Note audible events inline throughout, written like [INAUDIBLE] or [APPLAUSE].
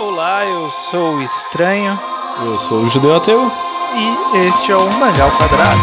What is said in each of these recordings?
Olá, eu sou o Estranho Eu sou o Judeu Ateu. e este é o Mangá ao Quadrado.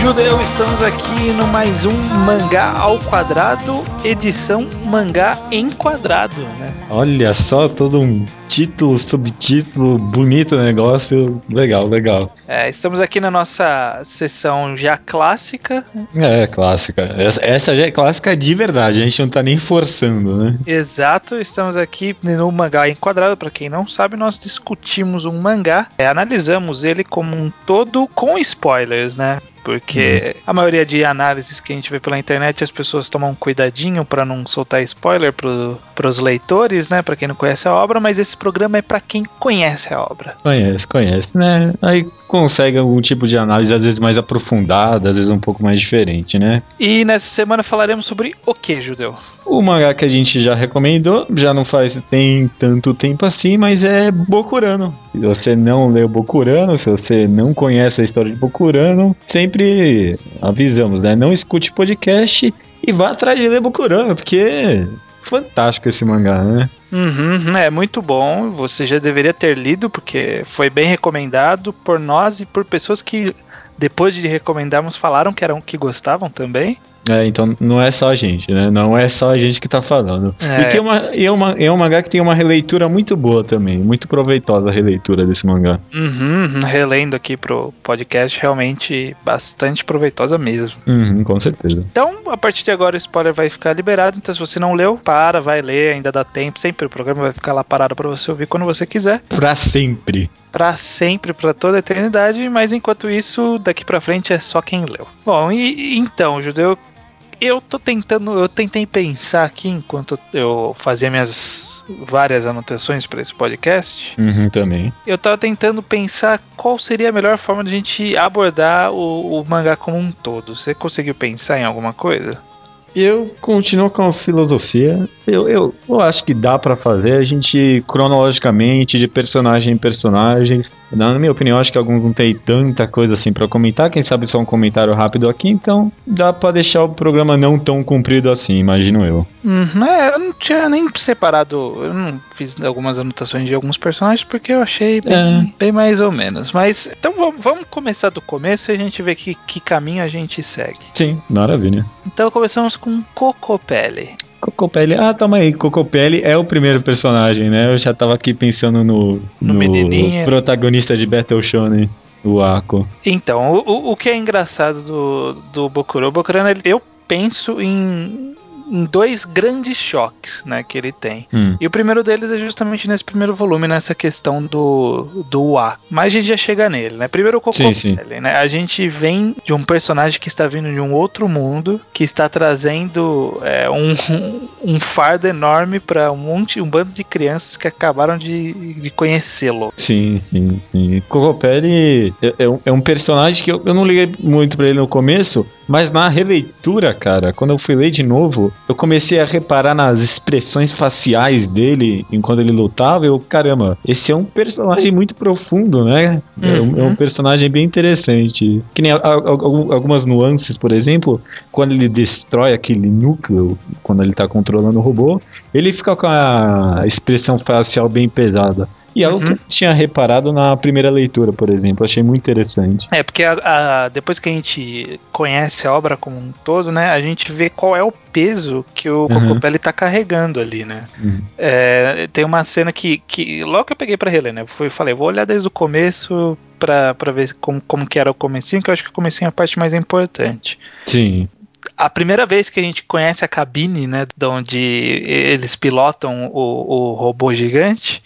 Judeu, estamos aqui no mais um Mangá ao Quadrado, edição Mangá em Quadrado, né? Olha só, todo um título, subtítulo, bonito negócio. Legal, legal. É, estamos aqui na nossa sessão já clássica, É, clássica. Essa, essa já é clássica de verdade, a gente não tá nem forçando, né? Exato, estamos aqui no mangá enquadrado. Para quem não sabe, nós discutimos um mangá, é, analisamos ele como um todo com spoilers, né? Porque a maioria de análises que a gente vê pela internet, as pessoas tomam um cuidadinho para não soltar spoiler para os leitores, né? Para quem não conhece a obra, mas esse programa é para quem conhece a obra. Conhece, conhece, né? Aí consegue algum tipo de análise, às vezes mais aprofundada, às vezes um pouco mais diferente, né? E nessa semana falaremos sobre o que, Judeu? O mangá que a gente já recomendou, já não faz tem tanto tempo assim, mas é Bokurano. Se você não leu Bokurano, se você não conhece a história de Bokurano, sempre avisamos, né? Não escute podcast e vá atrás de ler Bokurano, porque fantástico esse mangá, né? Uhum, é muito bom. Você já deveria ter lido, porque foi bem recomendado por nós e por pessoas que, depois de recomendarmos, falaram que eram que gostavam também. É, então não é só a gente, né? Não é só a gente que tá falando. É. E, tem uma, é uma, é um mangá que tem uma releitura muito boa também, muito proveitosa a releitura desse mangá. Uhum, relendo aqui pro podcast, realmente bastante proveitosa mesmo. Uhum, com certeza. Então, a partir de agora o spoiler vai ficar liberado. Então, se você não leu, para, vai ler, ainda dá tempo. Sempre o programa vai ficar lá parado para você ouvir quando você quiser. Pra sempre. Pra sempre, pra toda a eternidade. Mas enquanto isso, daqui pra frente é só quem leu. Bom, e então, Judeu, eu tô tentando, eu tentei pensar aqui enquanto eu fazia minhas várias anotações para esse podcast. Uhum, também. Eu tava tentando pensar qual seria a melhor forma de a gente abordar o, o mangá como um todo. Você conseguiu pensar em alguma coisa? Eu continuo com a filosofia. Eu, eu, eu acho que dá pra fazer a gente cronologicamente, de personagem em personagem. Na minha opinião, acho que alguns não tem tanta coisa assim pra comentar. Quem sabe só um comentário rápido aqui, então dá pra deixar o programa não tão comprido assim, imagino eu. Uhum, é, eu não tinha nem separado. Eu não fiz algumas anotações de alguns personagens porque eu achei bem, bem mais ou menos. Mas então vamos, vamos começar do começo e a gente vê que, que caminho a gente segue. Sim, maravilha. Então começamos com Cocopelli. Cocopelli, ah, toma aí, Cocopelli é o primeiro personagem, né? Eu já tava aqui pensando no, No menininho. protagonista de Battle Shonen, o Ako. Então, o, o- que é engraçado do, do Bokuro? O Bokurano, eu penso em, em dois grandes choques né, que ele tem. Hum. E o primeiro deles é justamente nesse primeiro volume, nessa questão do, do A. Mas a gente já chega nele, né? Primeiro o Sim, sim. Cocopelli, né? A gente vem de um personagem que está vindo de um outro mundo, que está trazendo é, um, [LAUGHS] um fardo enorme para um monte, um bando de crianças que acabaram de, de conhecê-lo. Sim, sim, sim. Cocopelli é, é um, é um personagem que eu, eu não liguei muito pra ele no começo, mas na releitura, cara, quando eu fui ler de novo, eu comecei a reparar nas expressões faciais dele enquanto ele lutava. Eu, caramba, esse é um personagem muito profundo, né? É, um, é um Uhum. personagem bem interessante. Que nem a- a- algumas nuances, por exemplo, quando ele destrói aquele núcleo, quando ele tá controlando o robô, ele fica com a expressão facial bem pesada. E é algo Uhum. que eu tinha reparado na primeira leitura, por exemplo. Achei muito interessante. É, porque a- a- depois que a gente conhece a obra como um todo, né, a gente vê qual é o peso que o Uhum. Cocopelli tá carregando ali, né? Uhum. É, tem uma cena que, que logo que eu peguei pra reler, né, fui, falei, vou olhar desde o começo pra, pra ver como, como que era o comecinho, que eu acho que o comecinho é a parte mais importante. Sim. A primeira vez que a gente conhece a cabine, né, de onde eles pilotam o, o robô gigante,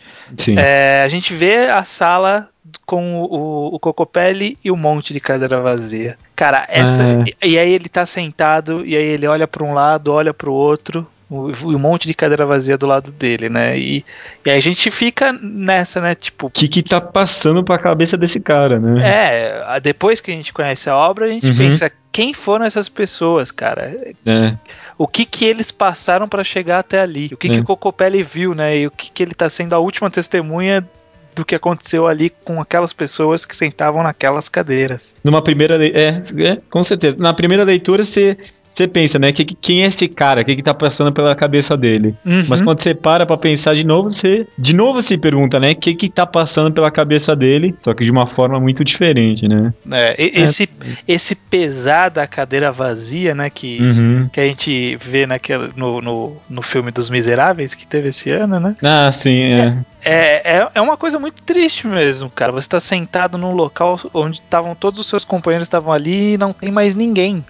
é, a gente vê a sala com o, o Cocopelli e um monte de cadeira vazia. Cara, essa. Ah. E, e aí ele tá sentado, e aí ele olha pra um lado, olha pro outro. E um monte de cadeira vazia do lado dele, né? E, e a gente fica nessa, né? Tipo, O que que tá passando pra cabeça desse cara, né? é, depois que a gente conhece a obra, a gente Uhum. pensa quem foram essas pessoas, cara. É. O que que eles passaram pra chegar até ali? O que que É. o Cocopelli viu, né? E o que que ele tá sendo a última testemunha do que aconteceu ali com aquelas pessoas que sentavam naquelas cadeiras. Numa primeira. É, é com certeza. Na primeira leitura você você pensa, né? Que, quem é esse cara? O que, que tá passando pela cabeça dele? Uhum. Mas quando você para pra pensar de novo, você de novo se pergunta, né? O que, que tá passando pela cabeça dele? Só que de uma forma muito diferente, né? É, esse, é. esse pesar da cadeira vazia, né? Que, uhum. que a gente vê naquele, no, no, no filme dos Miseráveis que teve esse ano, né? Ah, sim, é. É, é, é uma coisa muito triste mesmo, cara. Você tá sentado num local onde estavam todos os seus companheiros estavam ali e não tem mais ninguém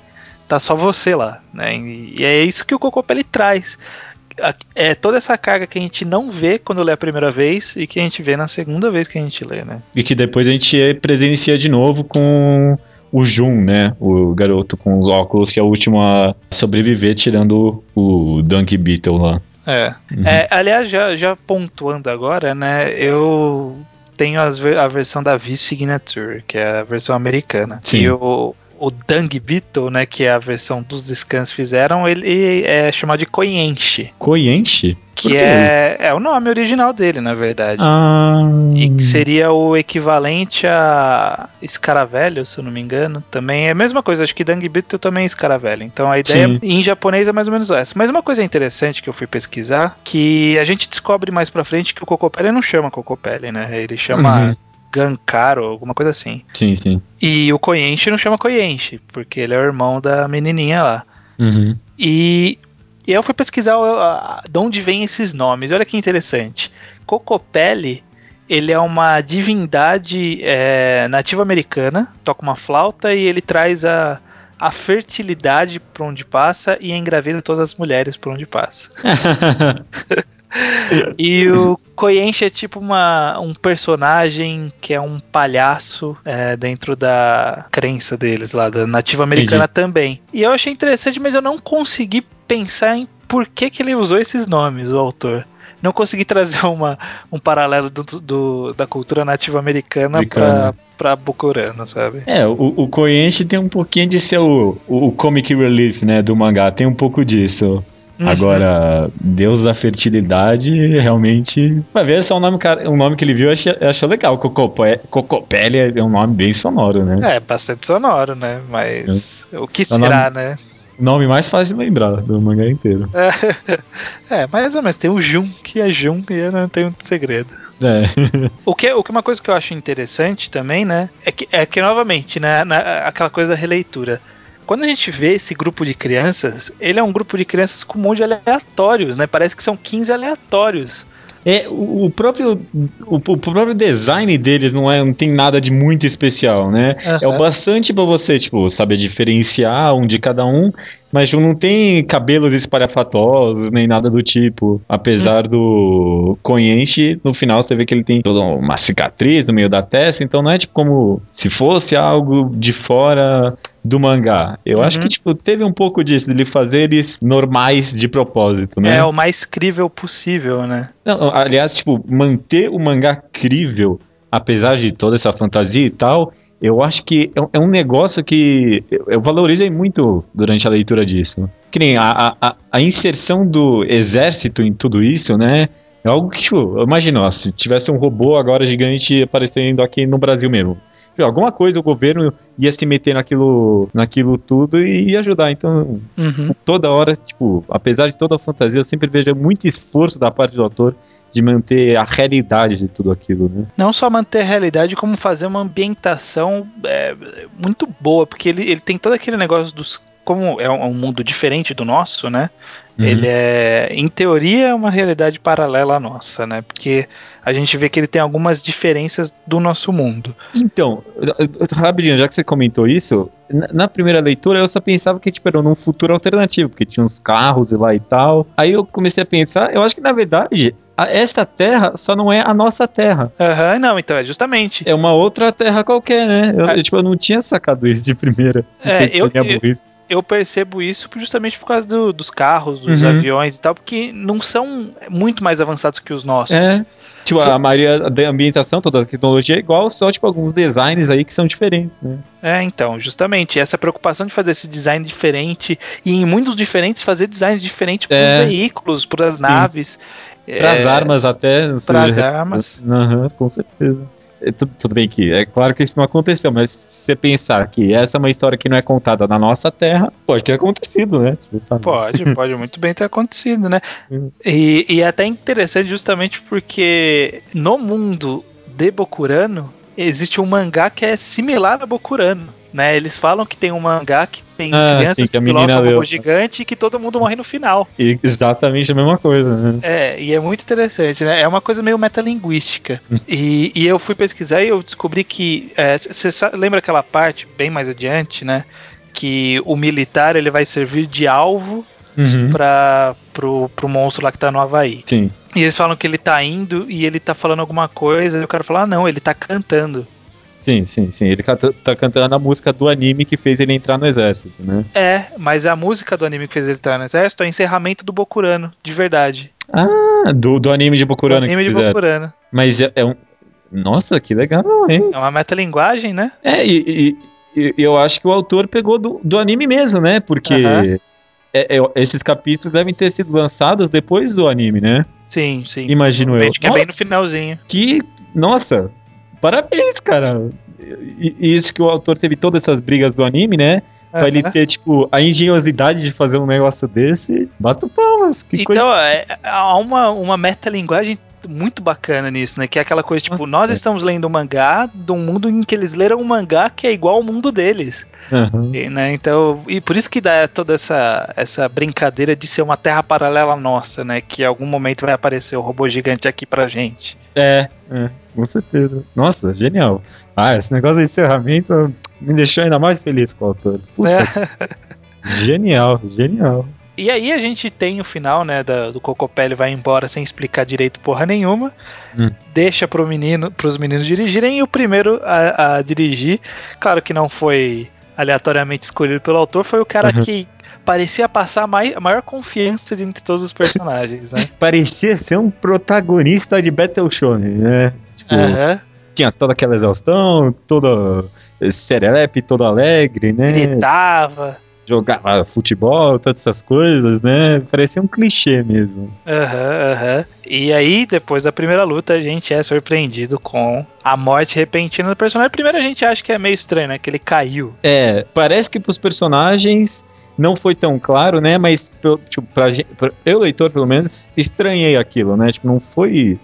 tá só você lá, né? E é isso que o Cocopelli traz. É toda essa carga que a gente não vê quando lê a primeira vez e que a gente vê na segunda vez que a gente lê, né? E que depois a gente presencia de novo com o Jun, né? O garoto com os óculos que é o último a sobreviver, tirando o Dunk Beetle lá. É. Uhum. é aliás, já, já pontuando agora, né? Eu tenho as, a versão da V-Signature, que é a versão americana. Sim. E o, o Dung Beetle, né, que é a versão dos scans fizeram, ele é chamado de Koyenshi. Koyenshi? Que é, é o nome original dele, na verdade. Ah. E que seria o equivalente a Escaravelho, se eu não me engano. Também é a mesma coisa, acho que Dung Beetle também é Escaravelho. Então a ideia Sim. em japonês é mais ou menos essa. Mas uma coisa interessante que eu fui pesquisar, que a gente descobre mais pra frente que o Cocopelli não chama Cocopelli, né? Ele chama uhum. Gankaro, alguma coisa assim. Sim, sim. E o Koyenshi não chama Koyenshi, porque ele é o irmão da menininha lá. Uhum. E, e eu fui pesquisar uh, de onde vêm esses nomes. Olha que interessante. Cocopelli, ele é uma divindade é, nativa americana, toca uma flauta e ele traz a, a fertilidade por onde passa e engravida todas as mulheres por onde passa. [LAUGHS] [LAUGHS] e o Koyenshi é tipo uma, um personagem que é um palhaço é, dentro da crença deles lá, da nativa americana Entendi. também. E eu achei interessante, mas eu não consegui pensar em por que, que ele usou esses nomes, o autor não consegui [LAUGHS] trazer uma, um paralelo do, do da cultura nativa americana para pra Bokurano, sabe? É, o, o Koyenshi tem um pouquinho de ser o, o comic relief, né, do mangá, tem um pouco disso. Uhum. Agora, Deus da Fertilidade, realmente. Vai ver, esse é um nome, um nome que ele viu, achei, achou legal. Cocopelli é um nome bem sonoro, né? É, bastante sonoro, né? Mas é. o que será, nome, né? Nome mais fácil de lembrar do mangá inteiro. É, [LAUGHS] é mais ou menos. Tem o Jun, que é Jun, e não tem um segredo. É. o, que, o que uma coisa que eu acho interessante também, né? É que, é que novamente, né? Na, aquela coisa da releitura quando a gente vê esse grupo de crianças, ele é um grupo de crianças com um monte de aleatórios, né? Parece que são 15 aleatórios. É, o, próprio o, o, próprio design deles não é não tem nada de muito especial, né? Uhum. É o bastante para você, tipo, saber diferenciar um de cada um, mas não tem cabelos espalhafatosos nem nada do tipo. Apesar uhum. do Koyenshi, no final você vê que ele tem toda uma cicatriz no meio da testa, então não é tipo como se fosse algo de fora do mangá. Eu uhum. acho que, uhum. tipo, teve um pouco disso, de fazer eles normais de propósito, né? É, o mais crível possível, né? Não, aliás, tipo, manter o mangá crível, apesar de toda essa fantasia e tal, eu acho que é um é negócio que eu valorizei muito durante a leitura disso. Que nem a, a, a inserção do exército em tudo isso, né? É algo que, tipo, imagina, ó, se tivesse um robô agora gigante aparecendo aqui no Brasil mesmo alguma coisa o governo ia se meter naquilo, naquilo tudo e ia ajudar. Então, uhum. toda hora, tipo, apesar de toda a fantasia, eu sempre vejo muito esforço da parte do autor de manter a realidade de tudo aquilo, né? Não só manter a realidade, como fazer uma ambientação é, muito boa, porque ele, ele tem todo aquele negócio dos. Como é um mundo diferente do nosso, né? Uhum. Ele é, em teoria, uma realidade paralela à nossa, né? Porque a gente vê que ele tem algumas diferenças do nosso mundo. Então, rapidinho, já que você comentou isso, na primeira leitura eu só pensava que tipo, era num futuro alternativo, porque tinha uns carros e lá e tal. Aí eu comecei a pensar, eu acho que na verdade esta terra só não é a nossa terra. Aham, uhum, não, então é justamente. É uma outra terra qualquer, né? Eu, é. tipo, eu não tinha sacado isso de primeira. É, eu, eu, eu percebo isso justamente por causa do, dos carros, dos uhum. aviões e tal, porque não são muito mais avançados que os nossos. É. Tipo, Sim. a maioria da ambientação, toda a tecnologia é igual, só tipo alguns designs aí que são diferentes, né? É, então, justamente, essa preocupação de fazer esse design diferente e em muitos diferentes fazer designs diferentes para os é. veículos, para as naves. Para as É, armas até. Para as armas. Aham, com certeza. É, tudo, tudo bem que é claro que isso não aconteceu, mas você pensar que essa é uma história que não é contada na nossa terra, pode ter acontecido, né? Pode, pode muito bem ter acontecido, né? Hum. E, e é até interessante justamente porque no mundo de Bokurano existe um mangá que é similar a Bokurano. Né, eles falam que tem um mangá que tem Ah, crianças sim, que que pilotam um gigante e que todo mundo morre no final. E exatamente a mesma coisa, né? É, e é muito interessante, né? É uma coisa meio metalinguística. [LAUGHS] E, e eu fui pesquisar e eu descobri que. Você lembra aquela parte, bem mais adiante, né? Que o militar ele vai servir de alvo Uhum. para pro, pro monstro lá que tá no Havaí. Sim. E eles falam que ele tá indo e ele tá falando alguma coisa, e o cara fala, ah, não, ele tá cantando. Sim, sim, sim. Ele tá cantando a música do anime que fez ele entrar no exército, né? É, mas a música do anime que fez ele entrar no exército é o encerramento do Bokurano, de verdade. Ah, do, do anime de Do Bokurano anime que de fizeram. Bokurano. Mas é, é um. Nossa, que legal, hein? É uma metalinguagem, né? É, e, e- e eu acho que o autor pegou do, do anime mesmo, né? Porque Aham. é- é- esses capítulos devem ter sido lançados depois do anime, né? Sim, sim. Imagino eu. Que é bem no finalzinho. que. Nossa, parabéns, cara. E, e isso que o autor teve todas essas brigas do anime, né? Pra ele ter, tipo, a engenhosidade de fazer um negócio desse. Bato palmas. Que coisa. Então, é, há uma, uma metalinguagem muito bacana nisso, né? Que é aquela coisa, tipo, nós estamos lendo um mangá de um mundo em que eles leram um mangá que é igual ao mundo deles. Aham. E, né? Então, e por isso que dá toda essa, essa brincadeira de ser uma terra paralela nossa, né? Que em algum momento vai aparecer o robô gigante aqui pra gente. É, é, com certeza. Nossa, genial. Ah, esse negócio de encerramento me deixou ainda mais feliz com o autor. Puta, É. [LAUGHS] Genial, genial. E aí a gente tem o final, né, da- do Cocopelli vai embora sem explicar direito porra nenhuma. Hum. Deixa pro menino, pros meninos dirigirem e o primeiro a, a dirigir, claro que não foi aleatoriamente escolhido pelo autor, foi o cara Uhum. que parecia passar mai- a maior confiança entre todos os personagens, né? [LAUGHS] Parecia ser um protagonista de Battle Shonen, né? Tipo, Aham. tinha toda aquela exaustão, toda eh, serelepe, todo alegre, né? Gritava. Jogava futebol, todas essas coisas, né? Parecia um clichê mesmo. Aham, aham. E aí, depois da primeira luta, a gente é surpreendido com a morte repentina do personagem. Primeiro a gente acha que é meio estranho, né? Que ele caiu. É, parece que pros personagens não foi tão claro, né? Mas tipo, pra, pra- eu, leitor, pelo menos, estranhei aquilo, né? Tipo, não foi.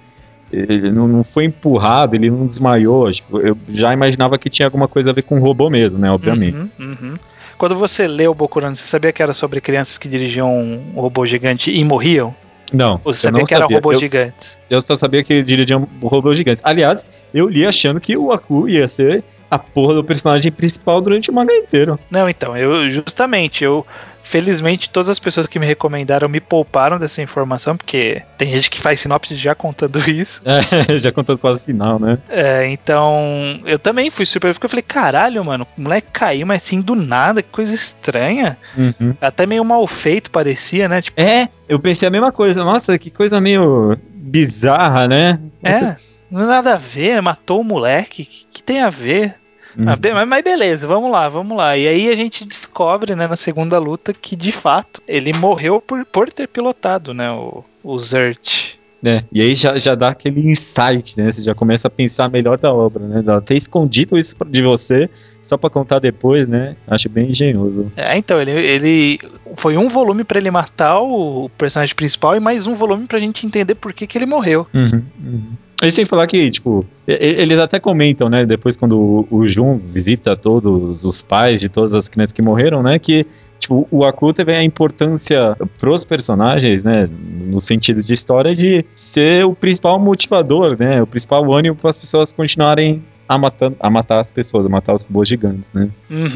Ele não, não foi empurrado, ele não desmaiou. Tipo, eu já imaginava que tinha alguma coisa a ver com robô mesmo, né? Obviamente. Uhum, uhum. Quando você leu o Bokurano, você sabia que era sobre crianças que dirigiam um robô gigante e morriam? Não. Ou você sabia não que sabia. robôs eu, gigantes? eu só sabia que ele dirigia um robô gigante. Aliás, eu li achando que o Aku ia ser a porra do personagem principal durante o mangá inteiro. Não, então, eu justamente, eu felizmente todas as pessoas que me recomendaram me pouparam dessa informação, porque tem gente que faz sinopse já contando [LAUGHS] isso. É, [LAUGHS] já contando quase o final, né? É, então, eu também fui super, porque eu falei, caralho, mano, o moleque caiu, mas assim do nada, que coisa estranha. Uhum. Até meio mal feito parecia, né? Tipo, É, eu pensei a mesma coisa. Nossa, que coisa meio bizarra, né? é, não é nada a ver, matou o moleque, que, que tem a ver? Uhum. Ah, mas, beleza, vamos lá, vamos lá. E aí a gente descobre, né, na segunda luta, que de fato ele morreu por, por ter pilotado, né, o, o Zert. É, e aí já, já dá aquele insight, né? Você já começa a pensar melhor da obra, né? Ela ter escondido isso de você só pra contar depois, né? Acho bem engenhoso. É, então, ele, ele foi um volume pra ele matar o personagem principal e mais um volume pra gente entender por que, que ele morreu. Uhum, uhum. E sem falar que, tipo, eles até comentam, né? Depois quando o, o Jun visita todos os pais de todas as crianças que morreram, né? Que, tipo, o Aku teve a importância pros personagens, né? No sentido de história de ser o principal motivador, né? O principal ânimo para as pessoas continuarem a, matando, a matar as pessoas, a matar os robôs gigantes, né? Uhum,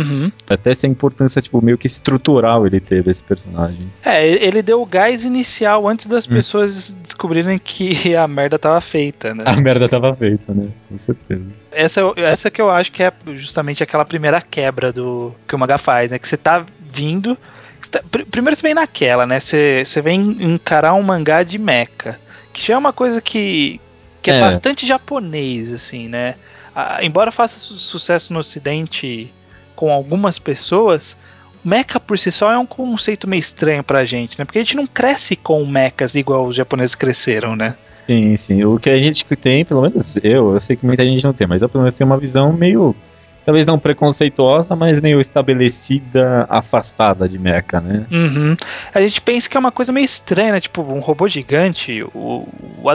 uhum. Até essa importância, tipo, meio que estrutural ele teve, esse personagem. É, ele deu o gás inicial antes das Hum. pessoas descobrirem que [LAUGHS] a merda tava feita, né? A merda tava feita, né? Com certeza. essa, essa que eu acho que é justamente aquela primeira quebra do que o Maga faz, né? Que você tá vindo. você tá- pr- primeiro você vem naquela, né? Você, você vem encarar um mangá de mecha. Que já é uma coisa que, que é, É. bastante japonês, assim, né? Ah, embora faça su- sucesso no ocidente com algumas pessoas, mecha por si só é um conceito meio estranho pra gente, né? Porque a gente não cresce com mechas igual os japoneses cresceram, né? Sim, sim. O que a gente tem, pelo menos eu, eu sei que muita gente não tem, mas eu pelo menos tenho uma visão meio talvez não preconceituosa, mas meio estabelecida, afastada de mecha, né? Uhum. A gente pensa que é uma coisa meio estranha, né? Tipo, um robô gigante, o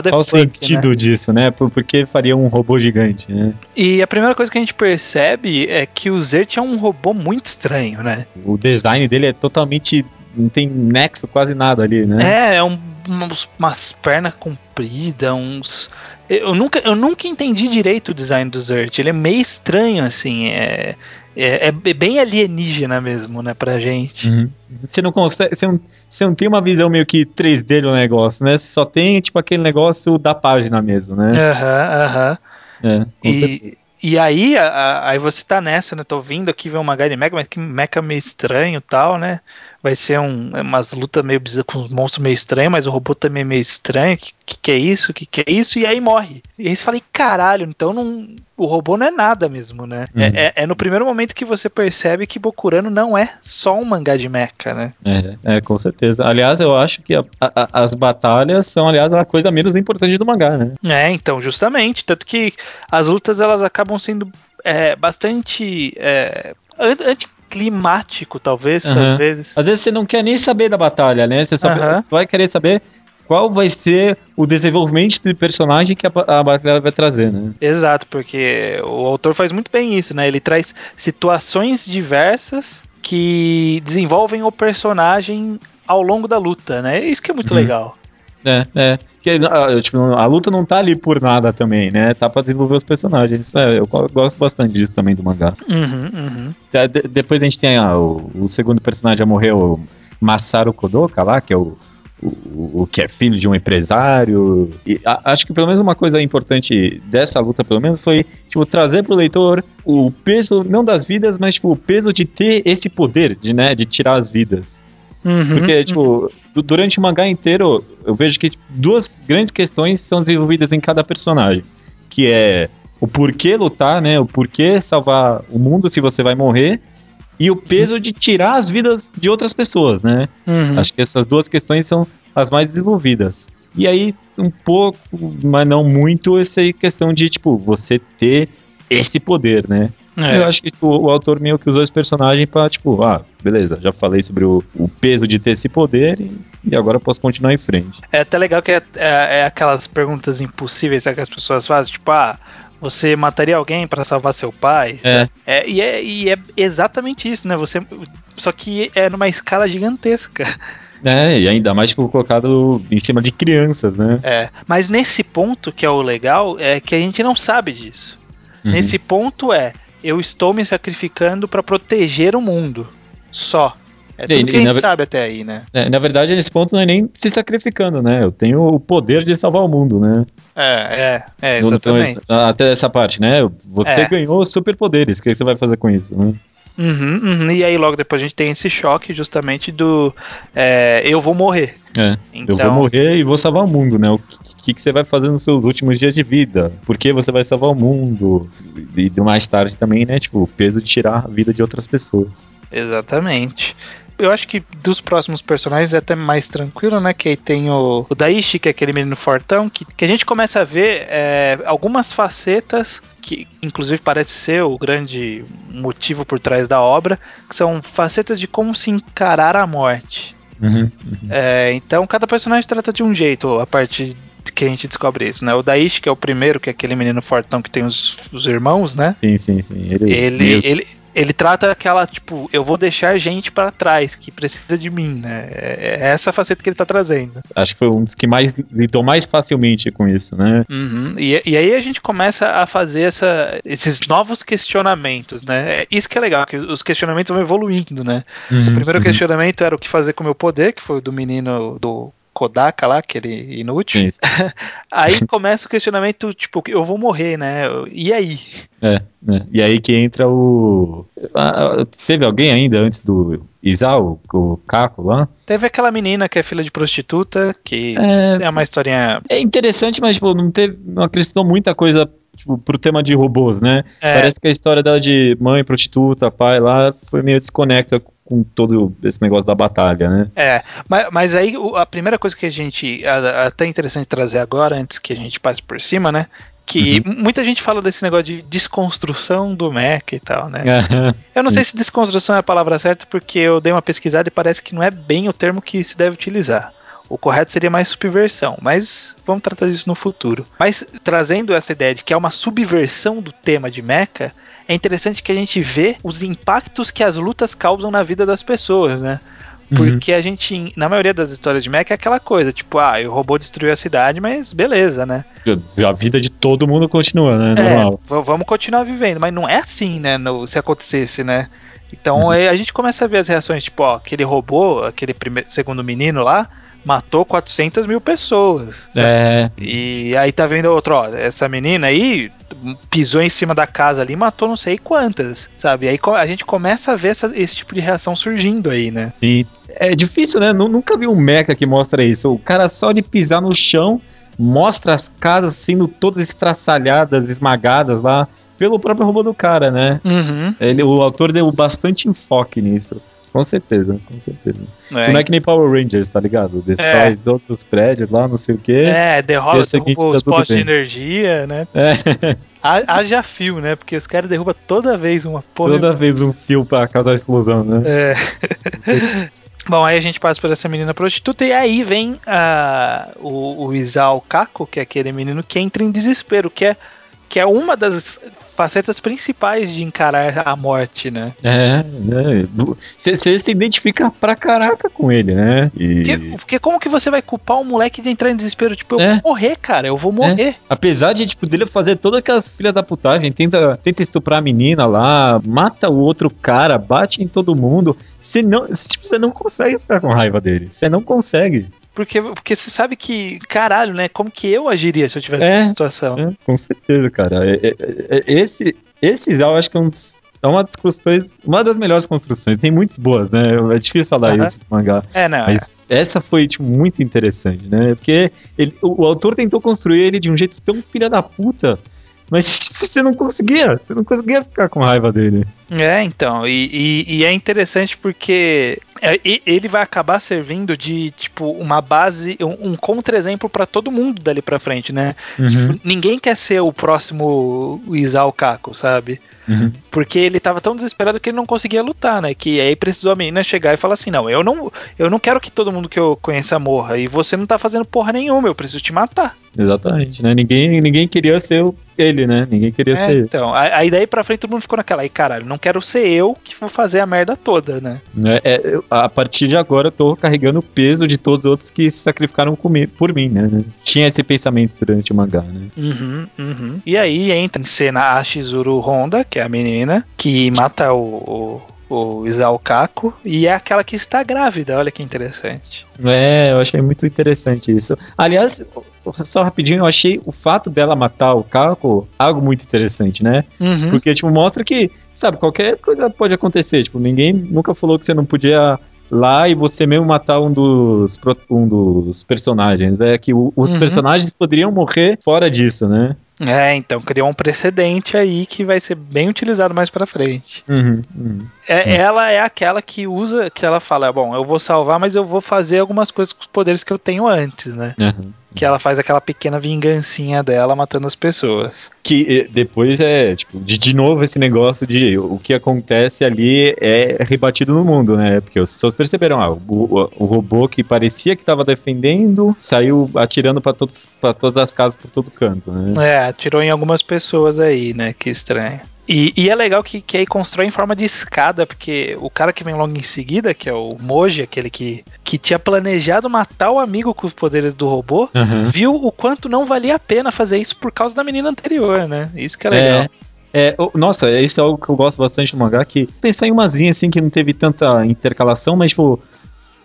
the Qual o sentido né? disso, né? Por, por que faria um robô gigante, né? E a primeira coisa que a gente percebe é que o Zert é um robô muito estranho, né? O design dele é totalmente não tem nexo quase nada ali, né? É, é um, umas, umas pernas compridas, uns eu nunca, eu nunca entendi direito o design do Zert. Ele é meio estranho, assim. É, é, é bem alienígena mesmo, né, pra gente. Uhum. Você não consegue. Você não, você não tem uma visão meio que 3D do negócio, né? Só tem, tipo, aquele negócio da página mesmo, né? Aham, aham. É, e, e aí, a, a, aí você tá nessa, né? Tô vindo aqui ver uma Guide Mecha, mas que mecha meio estranho e tal, né? Vai ser um, umas lutas meio bizarras com os monstros meio estranhos, mas o robô também é meio estranho. Que, que, que é isso? Que que é isso? E aí morre. E aí você fala, caralho, então não, o robô não é nada mesmo, né? Uhum. É, é, é, no primeiro momento que você percebe que Bokurano não é só um mangá de mecha, né? É, é com certeza. Aliás, eu acho que a, a, as batalhas são, aliás, a coisa menos importante do mangá, né? É, então, justamente. Tanto que as lutas elas acabam sendo é, bastante é, climático, talvez, uhum. às vezes. Às vezes você não quer nem saber da batalha, né? Você só uhum. vai querer saber qual vai ser o desenvolvimento de personagem que a, a batalha vai trazer, né? Exato, porque o autor faz muito bem isso, né? Ele traz situações diversas que desenvolvem o personagem ao longo da luta, né? Isso que é muito uhum. legal. É, é. Que, ah, tipo, a luta não tá ali por nada também, né? Tá pra desenvolver os personagens. É, eu gosto bastante disso também do mangá. Uhum, uhum. De, depois a gente tem ah, o, o, segundo personagem já morreu, o Masaru Kodoka lá, que é o, o, o, que é filho de um empresário. E a, acho que pelo menos uma coisa importante dessa luta, pelo menos, foi tipo, trazer pro leitor o peso, não das vidas, mas tipo, o peso de ter esse poder de, né, de tirar as vidas. Uhum, Porque, tipo, durante o mangá inteiro, eu vejo que duas grandes questões são desenvolvidas em cada personagem. Que é o porquê lutar, né? O porquê salvar o mundo se você vai morrer. E o peso de tirar as vidas de outras pessoas, né? Uhum. Acho que essas duas questões são as mais desenvolvidas. E aí, um pouco, mas não muito, essa questão de, tipo, você ter esse poder, né? É. Eu acho que tipo, o autor meio que usou esse personagem pra, tipo, ah, beleza, já falei sobre o, o peso de ter esse poder e, e, agora posso continuar em frente. É até legal que é, é, é aquelas perguntas impossíveis que as pessoas fazem, tipo, ah, você mataria alguém para salvar seu pai? É. é, e, é e é exatamente isso, né? Você, só que é numa escala gigantesca. É, e ainda mais tipo, colocado em cima de crianças, né? É, mas nesse ponto que é o legal é que a gente não sabe disso. Uhum. Nesse ponto é, eu estou me sacrificando para proteger o mundo. Só. É tudo e, que a gente sabe até aí, né? É, na verdade, nesse ponto não é nem se sacrificando, né? Eu tenho o poder de salvar o mundo, né? É, é, é exatamente. até essa parte, né? Você é. ganhou superpoderes, o que você vai fazer com isso, né? Uhum, uhum. E aí logo depois a gente tem esse choque justamente do é, eu vou morrer. É, então... eu vou então morrer e vou salvar o mundo, né? O que, que você vai fazer nos seus últimos dias de vida, por que você vai salvar o mundo, e mais tarde também, né, tipo, o peso de tirar a vida de outras pessoas. Exatamente eu acho que dos próximos personagens é até mais tranquilo, né? Que aí tem o, o Daishi, que é aquele menino fortão, que, que a gente começa a ver é, algumas facetas que inclusive parece ser o grande motivo por trás da obra, que são facetas de como se encarar a morte. Uhum, uhum. É, então cada personagem trata de um jeito a partir que a gente descobre isso, né? O Daishi, que é o primeiro, que é aquele menino fortão que tem os, os irmãos, né? Sim, sim, sim. Ele, ele, ele, ele trata aquela, tipo, eu vou deixar gente para trás que precisa de mim, né? É, é essa faceta que ele tá trazendo. Acho que foi um dos que mais lidou mais facilmente com isso, né? Uhum. E, e aí a gente começa a fazer essa, esses novos questionamentos, né? É isso que é legal, que os questionamentos vão evoluindo, né? Uhum, o primeiro uhum. questionamento era o que fazer com o meu poder, que foi o do menino do Kodaka lá, aquele inútil. [LAUGHS] aí começa o questionamento, tipo, eu vou morrer, né? E aí? É, é. E aí que entra o. Ah, teve alguém ainda antes do Isao, o Caco lá? Teve aquela menina que é filha de prostituta, que é, é uma historinha. É interessante, mas tipo, não, teve, não acrescentou muita coisa tipo, pro tema de robôs, né? É. Parece que a história dela de mãe, prostituta, pai lá, foi meio desconecta com todo esse negócio da batalha, né? É, mas, mas aí a primeira coisa que a gente. Até interessante trazer agora, antes que a gente passe por cima, né? Que Uhum. muita gente fala desse negócio de desconstrução do Mac e tal, né? Eu não sei se desconstrução é a palavra certa, porque eu dei uma pesquisada e parece que não é bem o termo que se deve utilizar. O correto seria mais subversão, mas vamos tratar disso no futuro. Mas trazendo essa ideia de que é uma subversão do tema de Mecha, é interessante que a gente vê os impactos que as lutas causam na vida das pessoas, né? Uhum. Porque a gente, na maioria das histórias de Mecha, é aquela coisa, tipo, ah, o robô destruiu a cidade, mas beleza, né? A vida de todo mundo continua, né? É, Normal. v- vamos continuar vivendo, mas não é assim, né? no- se acontecesse, né? Então Uhum. aí a gente começa a ver as reações, tipo, ó, aquele robô, aquele primeiro, segundo menino lá, matou 400 mil pessoas. É, E aí tá vendo outro, ó, essa menina aí pisou em cima da casa ali e matou não sei quantas, sabe? Aí a gente começa a ver essa- esse tipo de reação surgindo aí, né? sim. É difícil, né? Nu- Nunca vi um mecha que mostra isso. O cara só de pisar no chão mostra as casas sendo todas estraçalhadas, esmagadas lá pelo próprio robô do cara, né? Uhum. Ele, o autor deu bastante enfoque nisso. Com certeza, com certeza. É, Não é que nem Power Rangers, tá ligado? Destrói É. todos os prédios lá, não sei o quê. É, derruba tá os tudo postes de energia, né? É, Ha- Haja fio, né? Porque os caras derrubam toda vez uma porra. toda vez um fio pra causar explosão, né? É. [LAUGHS] Bom, aí a gente passa por essa menina prostituta e aí vem a, o, o Isao Kako, que é aquele menino que entra em desespero, que é, que é uma das facetas principais de encarar a morte, né? É, né? Você se identifica pra caraca com ele, né? E Porque, porque como que você vai culpar um moleque de entrar em desespero? Tipo, eu É. vou morrer, cara, eu vou morrer. apesar de tipo, dele fazer todas aquelas filhas da putagem, tenta, tenta estuprar a menina lá, mata o outro cara, bate em todo mundo. Você não, tipo, você não consegue ficar com raiva dele. Você não consegue. Porque, porque você sabe que, caralho, né? Como que eu agiria se eu tivesse É. nessa situação? É, com certeza, cara. É- é- é- esse, esse Zal, eu acho que é, um, é uma das construções, uma das melhores construções. Tem muitas boas, né? É difícil falar isso no mangá. É, não. Mas essa foi, tipo, muito interessante, né? Porque ele- o, o autor tentou construir ele de um jeito tão filha da puta, mas [LAUGHS] você não conseguia, você não conseguia ficar com raiva dele. É, então, e, e- e é interessante porque é, ele vai acabar servindo de, tipo, uma base, um, um contra-exemplo pra todo mundo dali pra frente, né? Uhum, Ninguém quer ser o próximo Isao Kako, sabe? uhum. Porque ele tava tão desesperado que ele não conseguia lutar, né? Que aí precisou a menina chegar e falar assim: não, eu não, eu não quero que todo mundo que eu conheça morra, e você não tá fazendo porra nenhuma, eu preciso te matar. Exatamente, né? Ninguém, ninguém queria ser ele, né? Ninguém queria É, ser ele. então, aí daí pra frente todo mundo ficou naquela, aí caralho, não quero ser eu que vou fazer a merda toda, né? Né? É, eu- a partir de agora eu tô carregando o peso de todos os outros que se sacrificaram por mim, né? Tinha esse pensamento durante o mangá, né? Uhum, uhum. E aí entra em cena a Shizuru Honda, que é a menina, que mata o, o, o Isao Kako, e é aquela que está grávida, olha que interessante. É, eu achei muito interessante isso. Aliás, só rapidinho, eu achei o fato dela matar o Kako algo muito interessante, né? Uhum. Porque, tipo, mostra que, sabe, qualquer coisa pode acontecer. Tipo, ninguém nunca falou que você não podia lá e você mesmo matar um dos, um dos personagens. É que o- os Uhum. personagens poderiam morrer fora disso, né? É, então criou um precedente aí que vai ser bem utilizado mais pra frente. Uhum, uhum. É, Ela é aquela que usa, que ela fala, bom, eu vou salvar, mas eu vou fazer algumas coisas com os poderes que eu tenho antes, né? Uhum. Que ela faz aquela pequena vingancinha dela matando as pessoas. Que eh, depois é, tipo, de, de novo esse negócio de o que acontece ali é rebatido no mundo, né? Porque as pessoas perceberam, ah, o, o- o robô que parecia que estava defendendo saiu atirando pra todos para todas as casas por todo canto, né? É, atirou em algumas pessoas aí, né? Que estranho. E, e é legal que, que aí constrói em forma de escada, porque o cara que vem logo em seguida, que é o Moji, aquele que, que tinha planejado matar o amigo com os poderes do robô, Uhum. viu o quanto não valia a pena fazer isso por causa da menina anterior, né? Isso que é legal. É, o- nossa, isso é algo que eu gosto bastante do mangá, que pensar em umazinha assim que não teve tanta intercalação, mas tipo,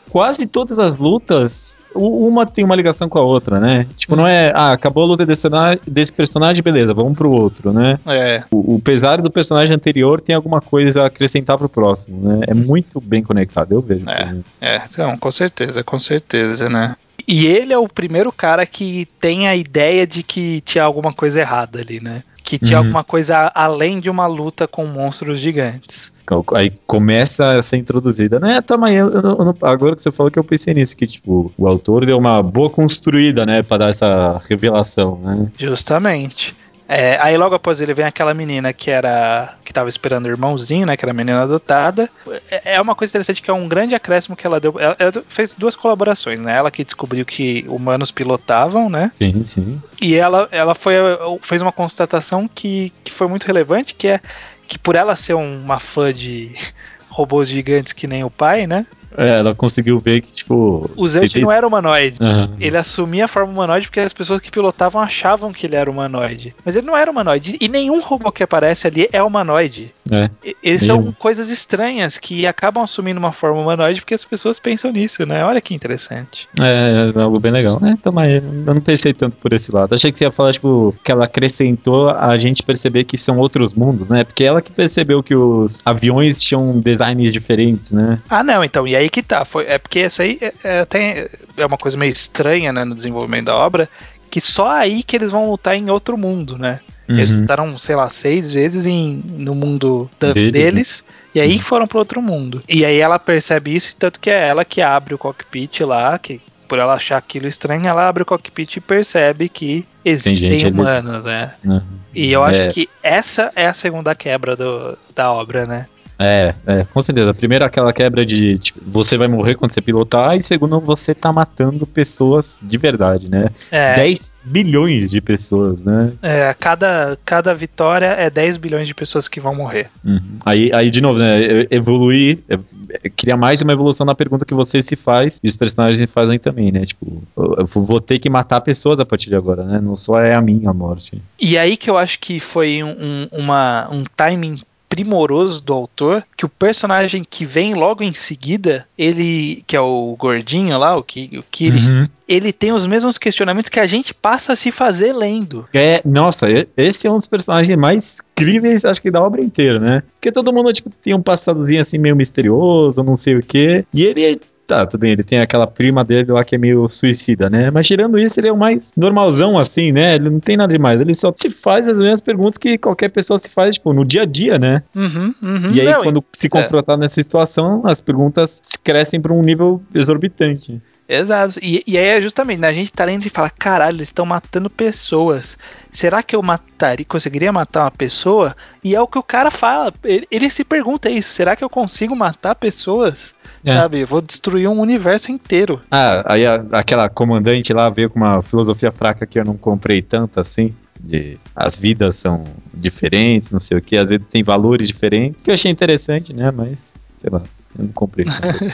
quase todas as lutas, uma tem uma ligação com a outra, né? Tipo, não é, ah, acabou a luta desse, personagem- beleza, vamos pro outro, né? É. O, o pesar do personagem anterior tem alguma coisa a acrescentar pro próximo, né? É muito bem conectado, eu vejo. É. É, então, com certeza, com certeza, né? e ele é o primeiro cara que tem a ideia de que tinha alguma coisa errada ali, né? Que tinha Uhum. alguma coisa além de uma luta com monstros gigantes. Aí começa a ser introduzida. Né, toma aí, eu- eu não- agora que você falou que eu pensei nisso, que tipo, o autor deu uma boa construída, né, pra dar essa revelação, né? Justamente. É, aí logo após ele vem aquela menina que era. que tava esperando o irmãozinho, né? Que era a menina adotada. É é uma coisa interessante que é um grande acréscimo que ela deu. Ela, ela fez duas colaborações, né? Ela que descobriu que humanos pilotavam, né? Sim, sim. E ela, ela foi, fez uma constatação que, que foi muito relevante, que é que por ela ser uma fã de [LAUGHS] robôs gigantes que nem o pai, né? É, ela conseguiu ver que, tipo. O Zed não era humanoide. Aham. Ele assumia a forma humanoide porque as pessoas que pilotavam achavam que ele era humanoide. Mas ele não era humanoide. E nenhum robô que aparece ali é humanoide. É. Eles são coisas estranhas que acabam assumindo uma forma humanoide porque as pessoas pensam nisso, né? Olha que interessante. É, é algo bem legal. É, toma aí. Eu não pensei tanto por esse lado. Achei que você ia falar, tipo, que ela acrescentou a gente perceber que são outros mundos, né? Porque ela que percebeu que os aviões tinham designs diferentes, né? Ah, não, então, e aí que tá. Foi, é porque essa aí é, é, tem, é uma coisa meio estranha, né, no desenvolvimento da obra, que só aí que eles vão lutar em outro mundo, né? Eles Uhum. lutaram, sei lá, seis vezes em, no mundo da- Deles, deles. E aí foram para outro mundo. E aí ela percebe isso, tanto que é ela que abre o cockpit lá, que por ela achar aquilo estranho, ela abre o cockpit e percebe que existem ali. humanos, né? Uhum. E eu acho É. que essa é a segunda quebra do, da obra, né? É, é, com certeza. Primeiro aquela quebra de tipo, você vai morrer quando você pilotar, e segundo, você tá matando pessoas de verdade, né? É, 10 bilhões de pessoas, né? é, cada, cada vitória é 10 bilhões de pessoas que vão morrer. Uhum. Aí, aí, de novo, né? Evoluir, é, é, criar mais uma evolução na pergunta que você se faz e os personagens fazem também, né? Tipo, eu, eu vou ter que matar pessoas a partir de agora, né? Não só é a minha morte. E aí que eu acho que foi um, um- uma, um timing primoroso do autor, que o personagem que vem logo em seguida, ele, que é o gordinho lá, o, Ki, o Kiri, Uhum. ele tem os mesmos questionamentos que a gente passa a se fazer lendo. É, nossa, esse é um dos personagens mais incríveis, acho que da obra inteira, né? Porque todo mundo, tipo, tem um passadozinho assim meio misterioso, não sei o quê. E ele, tá, tudo bem, ele tem aquela prima dele lá que é meio suicida, né? Mas tirando isso, ele é o mais normalzão, assim, né? Ele não tem nada demais. Ele só se faz as mesmas perguntas que qualquer pessoa se faz, tipo, no dia a dia, né? Uhum, uhum. E aí, Não, quando se confrontar nessa situação, as perguntas crescem pra um nível exorbitante. Exato. E, e aí é justamente, né, a gente tá lendo e fala, caralho, eles estão matando pessoas. Será que eu mataria, conseguiria matar uma pessoa? E é o que o cara fala. Ele, ele se pergunta isso, será que eu consigo matar pessoas? É. Sabe, vou destruir um universo inteiro. Ah, aí a- aquela comandante lá veio com uma filosofia fraca que eu não comprei tanto assim. De as vidas são diferentes, não sei o que, às vezes tem valores diferentes, que eu achei interessante, né? Mas, sei lá, eu não comprei. [LAUGHS]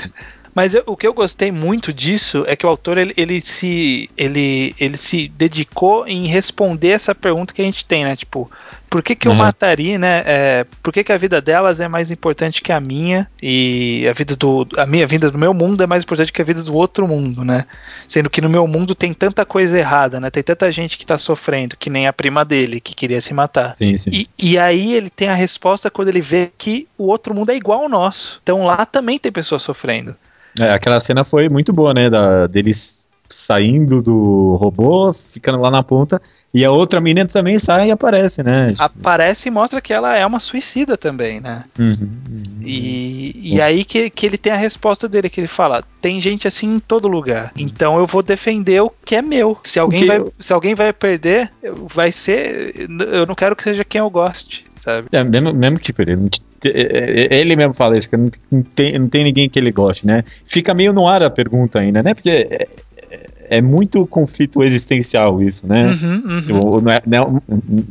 Mas eu- o que eu gostei muito disso é que o autor ele, ele se ele, ele se dedicou em responder essa pergunta que a gente tem, né? Tipo, por que, que eu Uhum. mataria, né? É, por que, que a vida delas é mais importante que a minha e a vida do a minha vida do meu mundo é mais importante que a vida do outro mundo, né? Sendo que no meu mundo tem tanta coisa errada, né? Tem tanta gente que tá sofrendo, que nem a prima dele que queria se matar. sim, sim. E, e aí ele tem a resposta quando ele vê que o outro mundo é igual ao nosso. Então lá também tem pessoas sofrendo. É, aquela cena foi muito boa, né? Da, deles saindo do robô, ficando lá na ponta, e a outra menina também sai e aparece, né? Aparece e mostra que ela é uma suicida também, né? Uhum, uhum. E, e aí que, que ele tem a resposta dele, que ele fala: tem gente assim em todo lugar. Então eu vou defender o que é meu. Se alguém, vai, eu- se alguém vai perder, vai ser. Eu não quero que seja quem eu goste, sabe? É, mesmo, mesmo que tipo, ele, é, é, ele mesmo fala isso, que não, não tem, não tem ninguém que ele goste, né? Fica meio no ar a pergunta ainda, né? Porque é, muito conflito existencial isso, né? Uhum, uhum. Não é- não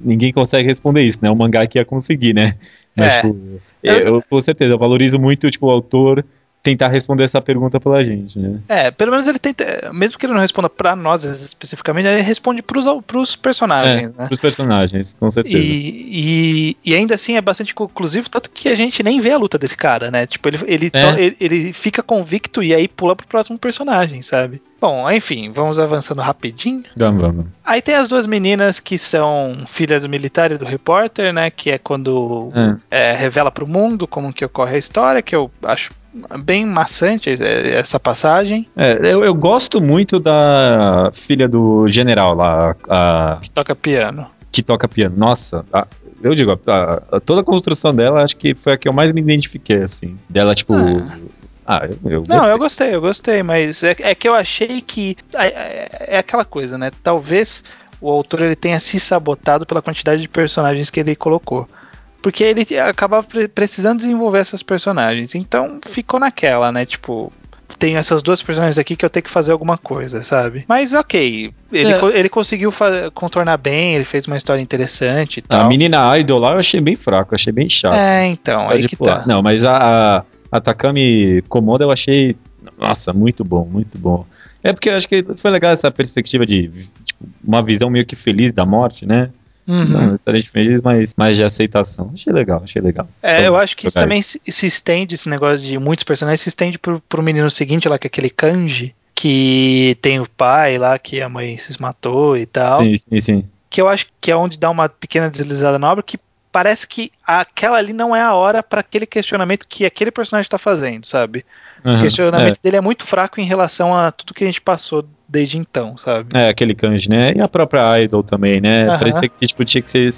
ninguém consegue responder isso, né? O mangá que ia conseguir, né? Mas, É. tipo, eu, eu, com certeza, eu valorizo muito tipo, o autor tentar responder essa pergunta pela gente, né? É, pelo menos ele tenta. Mesmo que ele não responda pra nós especificamente, ele responde pros, pros personagens, né? Os personagens, com certeza. E, e, e ainda assim é bastante conclusivo, tanto que a gente nem vê a luta desse cara, né? Tipo, ele, ele, É. to- ele, ele fica convicto e aí pula pro próximo personagem, sabe? Bom, enfim, vamos avançando rapidinho. Vamos, vamos. Aí tem as duas meninas que são filhas do militar e do repórter, né? Que é quando é, revela pro mundo como que ocorre a história, que eu acho bem maçante essa passagem. É, eu, eu gosto muito da filha do general lá, a... Que toca piano. Que toca piano. Nossa, a, eu digo, a, a, toda a construção dela, acho que foi a que eu mais me identifiquei, assim. Dela, tipo. Ah. Ah, eu, eu Não, eu gostei, eu gostei, mas é, é que eu achei que. É, é, é, aquela coisa, né? Talvez o autor ele tenha se sabotado pela quantidade de personagens que ele colocou. Porque ele acabava precisando desenvolver essas personagens. Então ficou naquela, né? Tipo, tenho essas duas personagens aqui que eu tenho que fazer alguma coisa, sabe? Mas ok, ele, é. ele conseguiu contornar bem, ele fez uma história interessante e tal. A menina idol lá eu achei bem fraco, achei bem chato. É, então, Pode aí que pular. tá. Não, mas a, a Takami Komoda eu achei, nossa, muito bom, muito bom. É porque eu acho que foi legal essa perspectiva de tipo, uma visão meio que feliz da morte, né? Uhum. Não feliz, mas mais de aceitação. Achei legal, achei legal. É, então, eu acho que isso também se, se, estende, esse negócio de muitos personagens, se estende pro, pro menino seguinte lá, que é aquele Kanji, que tem o pai lá, que a mãe se matou e tal. Sim, sim, sim. Que eu acho que é onde dá uma pequena deslizada na obra, que parece que aquela ali não é a hora para aquele questionamento que aquele personagem está fazendo, sabe? Uhum, o questionamento é. dele é muito fraco em relação a tudo que a gente passou desde então, sabe? É, aquele kanji, né? E a própria Idol também, né? Uhum. Parece que tipo, tinha que ser.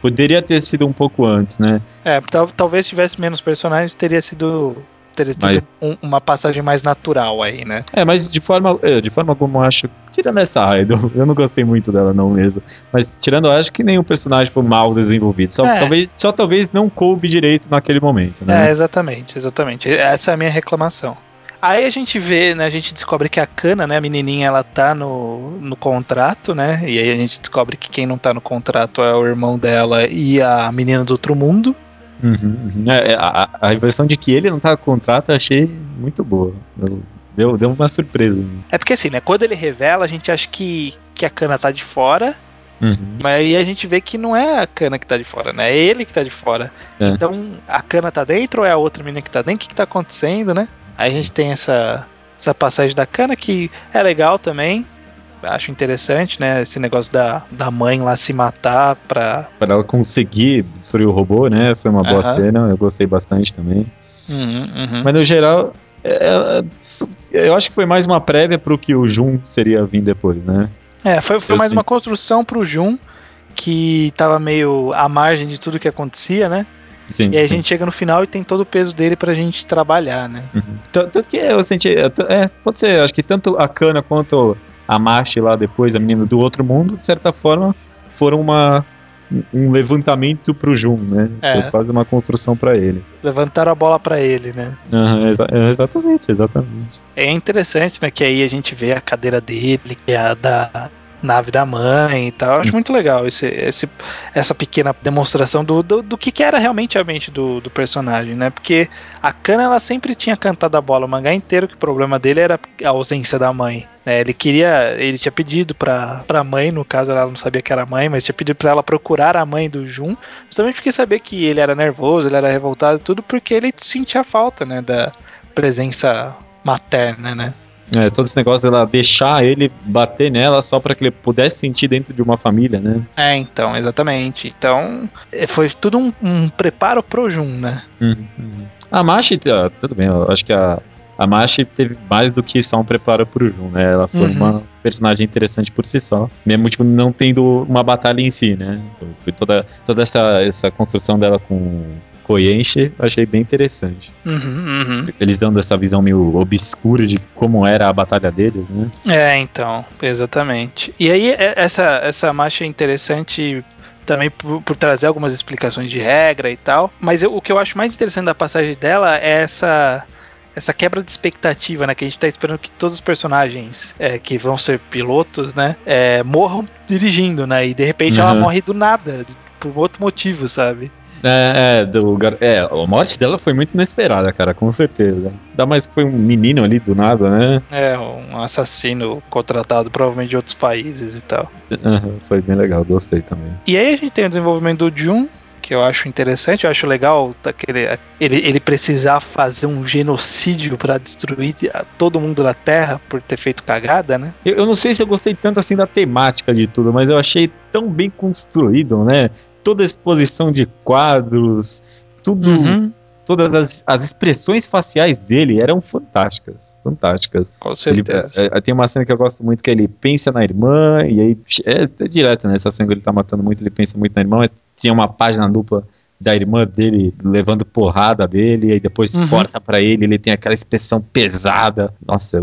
Poderia ter sido um pouco antes, né? É, tal, talvez tivesse menos personagens, teria sido teria tido mas... um, uma passagem mais natural aí, né? É, mas de forma, é, de forma alguma eu acho. Tirando essa Idol, [LAUGHS] eu não gostei muito dela, não mesmo. Mas tirando, eu acho que nenhum personagem foi mal desenvolvido. Só, é. talvez, só talvez não coube direito naquele momento, né? É, exatamente, exatamente. Essa é a minha reclamação. Aí a gente vê, né, a gente descobre que a Cana, né, a menininha, ela tá no, no contrato, né, e aí a gente descobre que quem não tá no contrato é o irmão dela e a menina do outro mundo. Uhum, uhum. É, é, a, a, impressão de que ele não tá com contrato eu achei muito boa. Eu, deu, deu uma surpresa. É porque assim, né? Quando ele revela, a gente acha que, que a cana tá de fora. Uhum. Mas aí a gente vê que não é a cana que tá de fora, né? É ele que tá de fora. É. Então, a cana tá dentro ou é a outra menina que tá dentro? O que, que tá acontecendo, né? Aí a gente tem essa, essa passagem da cana que é legal também acho interessante, né? Esse negócio da, da mãe lá se matar pra. Pra ela conseguir destruir o robô, né? Foi uma boa uhum. cena, eu gostei bastante também. Uhum, uhum. Mas no geral, é, é, eu acho que foi mais uma prévia pro que o Jun seria vir depois, né? É, foi, foi mais uma construção pro Jun, que tava meio à margem de tudo que acontecia, né? Sim, e aí sim. a gente chega no final e tem todo o peso dele pra gente trabalhar, né? Uhum. Tanto que eu senti. É, pode ser, acho que tanto a Kana quanto a Marche lá depois, a menina do outro mundo, de certa forma, foram uma um levantamento pro Jun, né? É. Foi quase uma construção para ele. Levantaram a bola para ele, né? Uhum, exa exatamente, exatamente. É interessante, né? Que aí a gente vê a cadeira dele, que é a da nave da mãe e tal. Eu acho muito legal esse, esse, essa pequena demonstração do, do, do que, que, era realmente a mente do, do, personagem, né? Porque a Kana ela sempre tinha cantado a bola o mangá inteiro, que o problema dele era a ausência da mãe. Né? Ele queria, ele tinha pedido pra, pra mãe, no caso ela não sabia que era mãe, mas tinha pedido pra ela procurar a mãe do Jun, justamente porque sabia que ele era nervoso, ele era revoltado, tudo porque ele sentia falta, né, da presença materna, né? É, todo esse negócio dela deixar ele bater nela só para que ele pudesse sentir dentro de uma família, né? É, então, exatamente. Então, é, foi tudo um, um preparo pro Jun, né? Uhum, uhum. A Mashi, tudo bem, eu acho que a, a Mashi teve mais do que só um preparo pro Jun, né? Ela foi uhum. uma personagem interessante por si só. Mesmo, tipo, não tendo uma batalha em si, né? Foi toda, toda essa, essa construção dela com Koyenshi, achei bem interessante. Uhum, uhum. Eles dando essa visão meio obscura de como era a batalha deles, né? É, então, exatamente. E aí, é, essa, essa marcha é interessante também por, por, trazer algumas explicações de regra e tal. Mas eu, o que eu acho mais interessante da passagem dela é essa essa quebra de expectativa, né? Que a gente tá esperando que todos os personagens é, que vão ser pilotos, né? É, morram dirigindo, né? E de repente uhum. ela morre do nada, por outro motivo, sabe? É, é, do, é, a morte dela foi muito inesperada, cara, com certeza. Ainda mais que foi um menino ali do nada, né? É, um assassino contratado provavelmente de outros países e tal. Uhum, foi bem legal, gostei também. E aí a gente tem o desenvolvimento do Jun, que eu acho interessante, eu acho legal daquele, ele, ele precisar fazer um genocídio para destruir todo mundo da Terra por ter feito cagada, né? Eu, eu, não sei se eu gostei tanto assim da temática de tudo, mas eu achei tão bem construído, né? Toda a exposição de quadros, tudo, uhum. todas as, as expressões faciais dele eram fantásticas fantásticas. Com certeza. Ele, é, é, tem uma cena que eu gosto muito que ele pensa na irmã, e aí é, é direto, né? Essa cena que ele tá matando muito, ele pensa muito na irmã. Tinha uma página dupla da irmã dele levando porrada dele, e aí depois uhum. corta para ele, ele tem aquela expressão pesada. Nossa,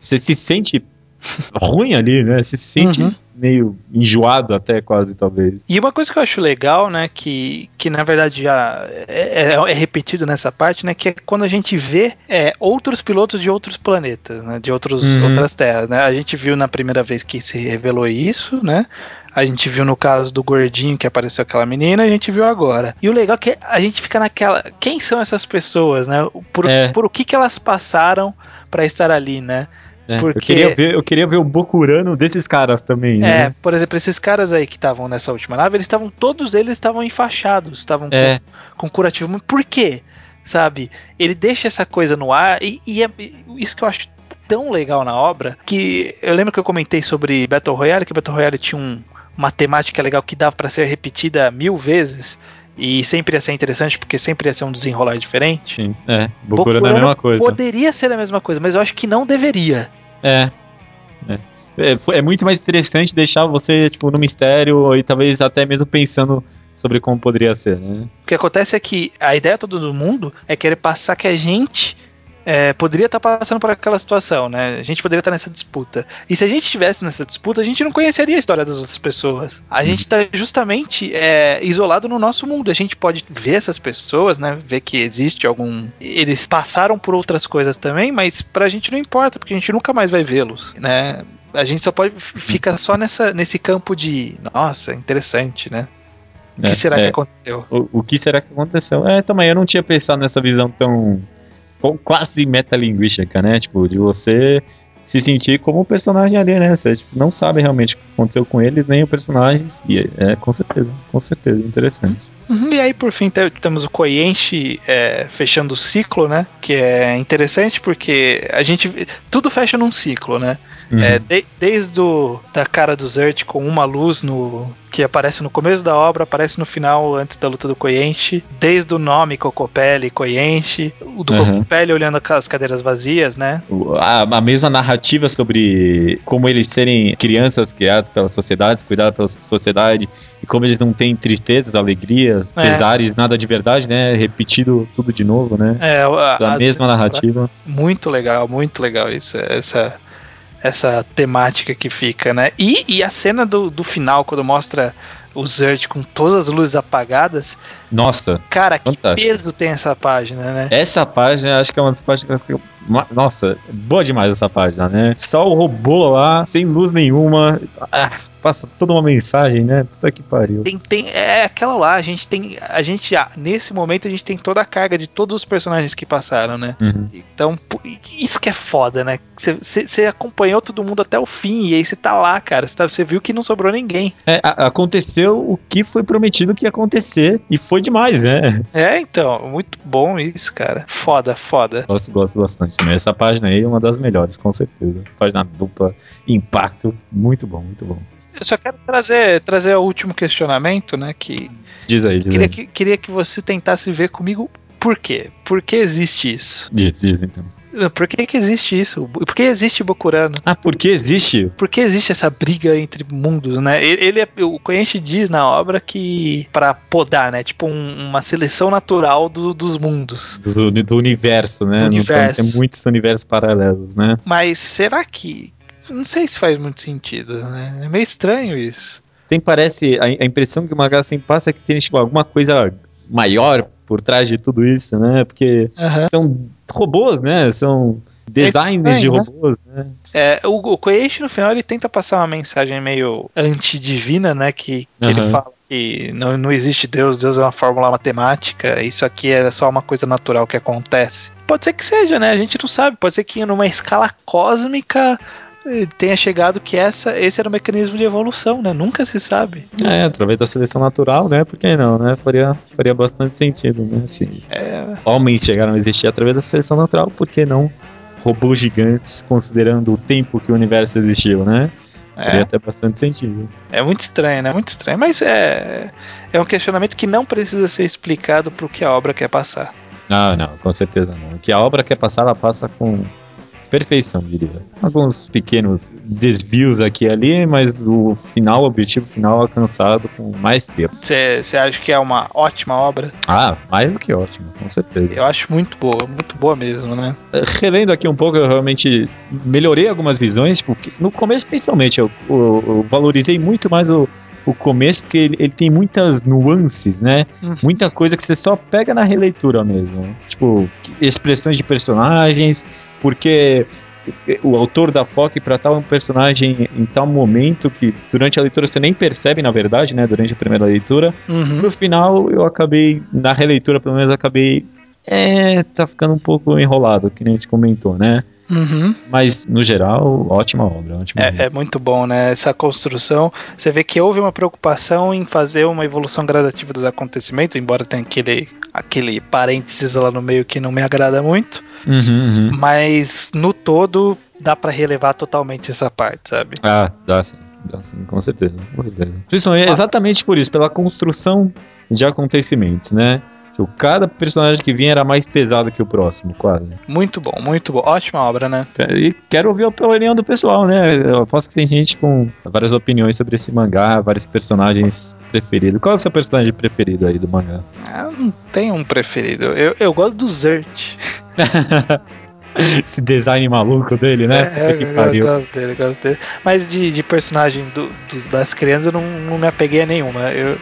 você se sente [LAUGHS] ruim ali, né? Se sente uhum meio enjoado até quase, talvez. E uma coisa que eu acho legal, né, que, que na verdade já é, é, é repetido nessa parte, né, que é quando a gente vê é, outros pilotos de outros planetas, né, de outros, uhum. outras terras, né, a gente viu na primeira vez que se revelou isso, né, a gente viu no caso do gordinho que apareceu aquela menina, a gente viu agora. E o legal é que a gente fica naquela. Quem são essas pessoas, né? Por, é. por o que, que elas passaram para estar ali, né? É, Porque... eu, queria ver, eu queria ver o Bokurano desses caras também. Né? É, por exemplo, esses caras aí que estavam nessa última nave, eles estavam. Todos eles estavam enfaixados, estavam é. com, com curativo. Por quê? Sabe? Ele deixa essa coisa no ar e, e é isso que eu acho tão legal na obra que eu lembro que eu comentei sobre Battle Royale, que Battle Royale tinha um, uma temática legal que dava para ser repetida mil vezes. E sempre ia ser interessante, porque sempre ia ser um desenrolar diferente. Sim, é. Bokurano é a mesma coisa. Poderia ser a mesma coisa, mas eu acho que não deveria. É. É. É, é muito mais interessante deixar você, tipo, no mistério e talvez até mesmo pensando sobre como poderia ser, né? O que acontece é que a ideia todo do mundo é querer passar que a gente é, poderia estar tá passando por aquela situação, né? A gente poderia estar tá nessa disputa. E se a gente estivesse nessa disputa, a gente não conheceria a história das outras pessoas. A gente está justamente é, isolado no nosso mundo. A gente pode ver essas pessoas, né? Ver que existe algum. Eles passaram por outras coisas também, mas pra gente não importa, porque a gente nunca mais vai vê-los, né? A gente só pode ficar só nessa, nesse campo de, nossa, interessante, né? O que é, será que é. aconteceu? O, o, que será que aconteceu? É, também eu não tinha pensado nessa visão tão quase metalinguística, né? Tipo, de você se sentir como o personagem ali, né? Você tipo, não sabe realmente o que aconteceu com eles, nem o personagem. E é, é com certeza, com certeza, interessante. Uhum, e aí, por fim, temos o Koyenshi é, fechando o ciclo, né? Que é interessante porque a gente. Tudo fecha num ciclo, né? Uhum. É, de, desde o, da cara do Zert com uma luz no que aparece no começo da obra, aparece no final, antes da luta do Koyenshi. Desde o nome Cocopelli, Koyenshi. O do uhum. Cocopelli olhando as cadeiras vazias, né? A, a, mesma narrativa sobre como eles serem crianças criadas pela sociedade, cuidadas pela sociedade. E como eles não têm tristezas, alegrias, é. pesares, nada de verdade, né? Repetido tudo de novo, né? É, a, a, a mesma narrativa. Muito legal, muito legal isso. Essa essa temática que fica, né? E, e a cena do, do final, quando mostra o Zert com todas as luzes apagadas. Nossa. Cara, que peso tem essa página, né? Essa página, acho que é uma das páginas que eu... Nossa, boa demais essa página, né? Só o robô lá, sem luz nenhuma. Ah passa toda uma mensagem, né? Puta que pariu. Tem, tem, é aquela lá, a gente tem. A gente já, nesse momento, a gente tem toda a carga de todos os personagens que passaram, né? Uhum. Então, isso que é foda, né? Você acompanhou todo mundo até o fim, e aí você tá lá, cara. Você tá, viu que não sobrou ninguém. É, aconteceu o que foi prometido que ia acontecer, e foi demais, né? É, então, muito bom isso, cara. Foda, foda. Gosto, gosto bastante também. Essa página aí é uma das melhores, com certeza. Página dupla, impacto, muito bom, muito bom. Eu só quero trazer, trazer o último questionamento, né? Que diz aí, diz queria, aí. Que, queria que você tentasse ver comigo por quê? Por que existe isso? Diz, diz então. Por que, que existe isso? Por que existe Bokurano? Ah, por que existe? Por que existe essa briga entre mundos, né? Ele, ele é, o Koenchi diz na obra que para podar, né? Tipo um, uma seleção natural do, dos mundos. Do, do universo, né? Do universo. Tem muitos universos paralelos, né? Mas será que não sei se faz muito sentido, né? É meio estranho isso. Tem, parece, a, a impressão que o Magazine sempre passa é que tem tipo, alguma coisa maior por trás de tudo isso, né? Porque uhum. são robôs, né? São designs é de né? robôs, né? É, o, o Koeishi, no final, ele tenta passar uma mensagem meio antidivina, né? Que, que uhum. ele fala que não, não existe Deus, Deus é uma fórmula matemática, isso aqui é só uma coisa natural que acontece. Pode ser que seja, né? A gente não sabe. Pode ser que numa escala cósmica tenha chegado que essa, esse era o mecanismo de evolução, né? Nunca se sabe. É, através da seleção natural, né? Por que não, né? Faria, faria bastante sentido, né? Se É, homens chegaram a existir através da seleção natural, por que não robôs gigantes, considerando o tempo que o universo existiu, né? Faria é, até bastante sentido. é muito estranho, né? Muito estranho. Mas é, é um questionamento que não precisa ser explicado pro que a obra quer passar. Ah, não, com certeza não. O que a obra quer passar, ela passa com perfeição, diria. Alguns pequenos desvios aqui e ali, mas o final, o objetivo final alcançado com maestria. Você acha que é uma ótima obra? Ah, mais do que ótimo, com certeza. Eu acho muito boa, muito boa mesmo, né? relendo aqui um pouco, eu realmente melhorei algumas visões, porque no começo principalmente eu, eu- eu valorizei muito mais o, o começo, porque ele, ele tem muitas nuances, né? Uhum. Muita coisa que você só pega na releitura mesmo. Tipo, expressões de personagens, porque o autor da FOC para tal um personagem em tal momento que durante a leitura você nem percebe, na verdade, né? Durante a primeira leitura. Uhum. No final, eu acabei, na releitura pelo menos, acabei. É, tá ficando um pouco enrolado, que nem a gente comentou, né? Uhum. Mas, no geral, ótima obra. Ótima obra. É, é muito bom, né? Essa construção. Você vê que houve uma preocupação em fazer uma evolução gradativa dos acontecimentos, embora tenha aquele, aquele parênteses lá no meio que não me agrada muito. Uhum, uhum. Mas no todo dá pra relevar totalmente essa parte, sabe? Ah, dá sim, dá sim, com certeza, com certeza. Principalmente, Ah. exatamente por isso, pela construção de acontecimentos, né? Cada personagem que vinha era mais pesado que o próximo, quase. Muito bom, muito bom. Ótima obra, né? E quero ouvir a opinião do pessoal, né? Eu aposto que tem gente com várias opiniões sobre esse mangá, vários personagens preferidos. Qual é o seu personagem preferido aí do mangá? Eu não tenho um preferido. Eu, eu gosto do Zert. [LAUGHS] Esse design maluco dele, né? É, Puta que eu, eu pariu. gosto dele, eu gosto dele. Mas de, de personagem do, do- das crianças eu não, não me apeguei a nenhuma. Eu,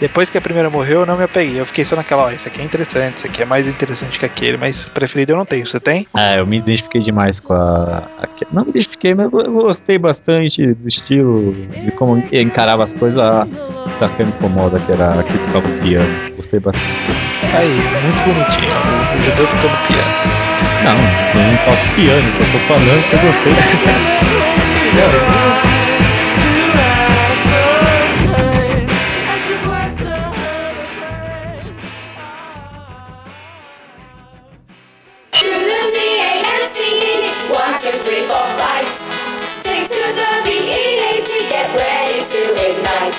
depois que a primeira morreu, eu não me apeguei. Eu fiquei só naquela, ó, esse aqui é interessante, esse aqui é mais interessante que aquele, mas preferido eu não tenho. Você tem? É, eu me identifiquei demais com a. Não me identifiquei, mas eu gostei bastante do estilo, de como encarava as coisas. A da que me incomoda, que era a que tocava o piano. Gostei bastante. Aí, muito bonitinho. O, judeu tocando piano. Não, eu não toco piano, eu tô falando que eu gostei. To [LAUGHS] to the B-E-A-T, get ready to ignite.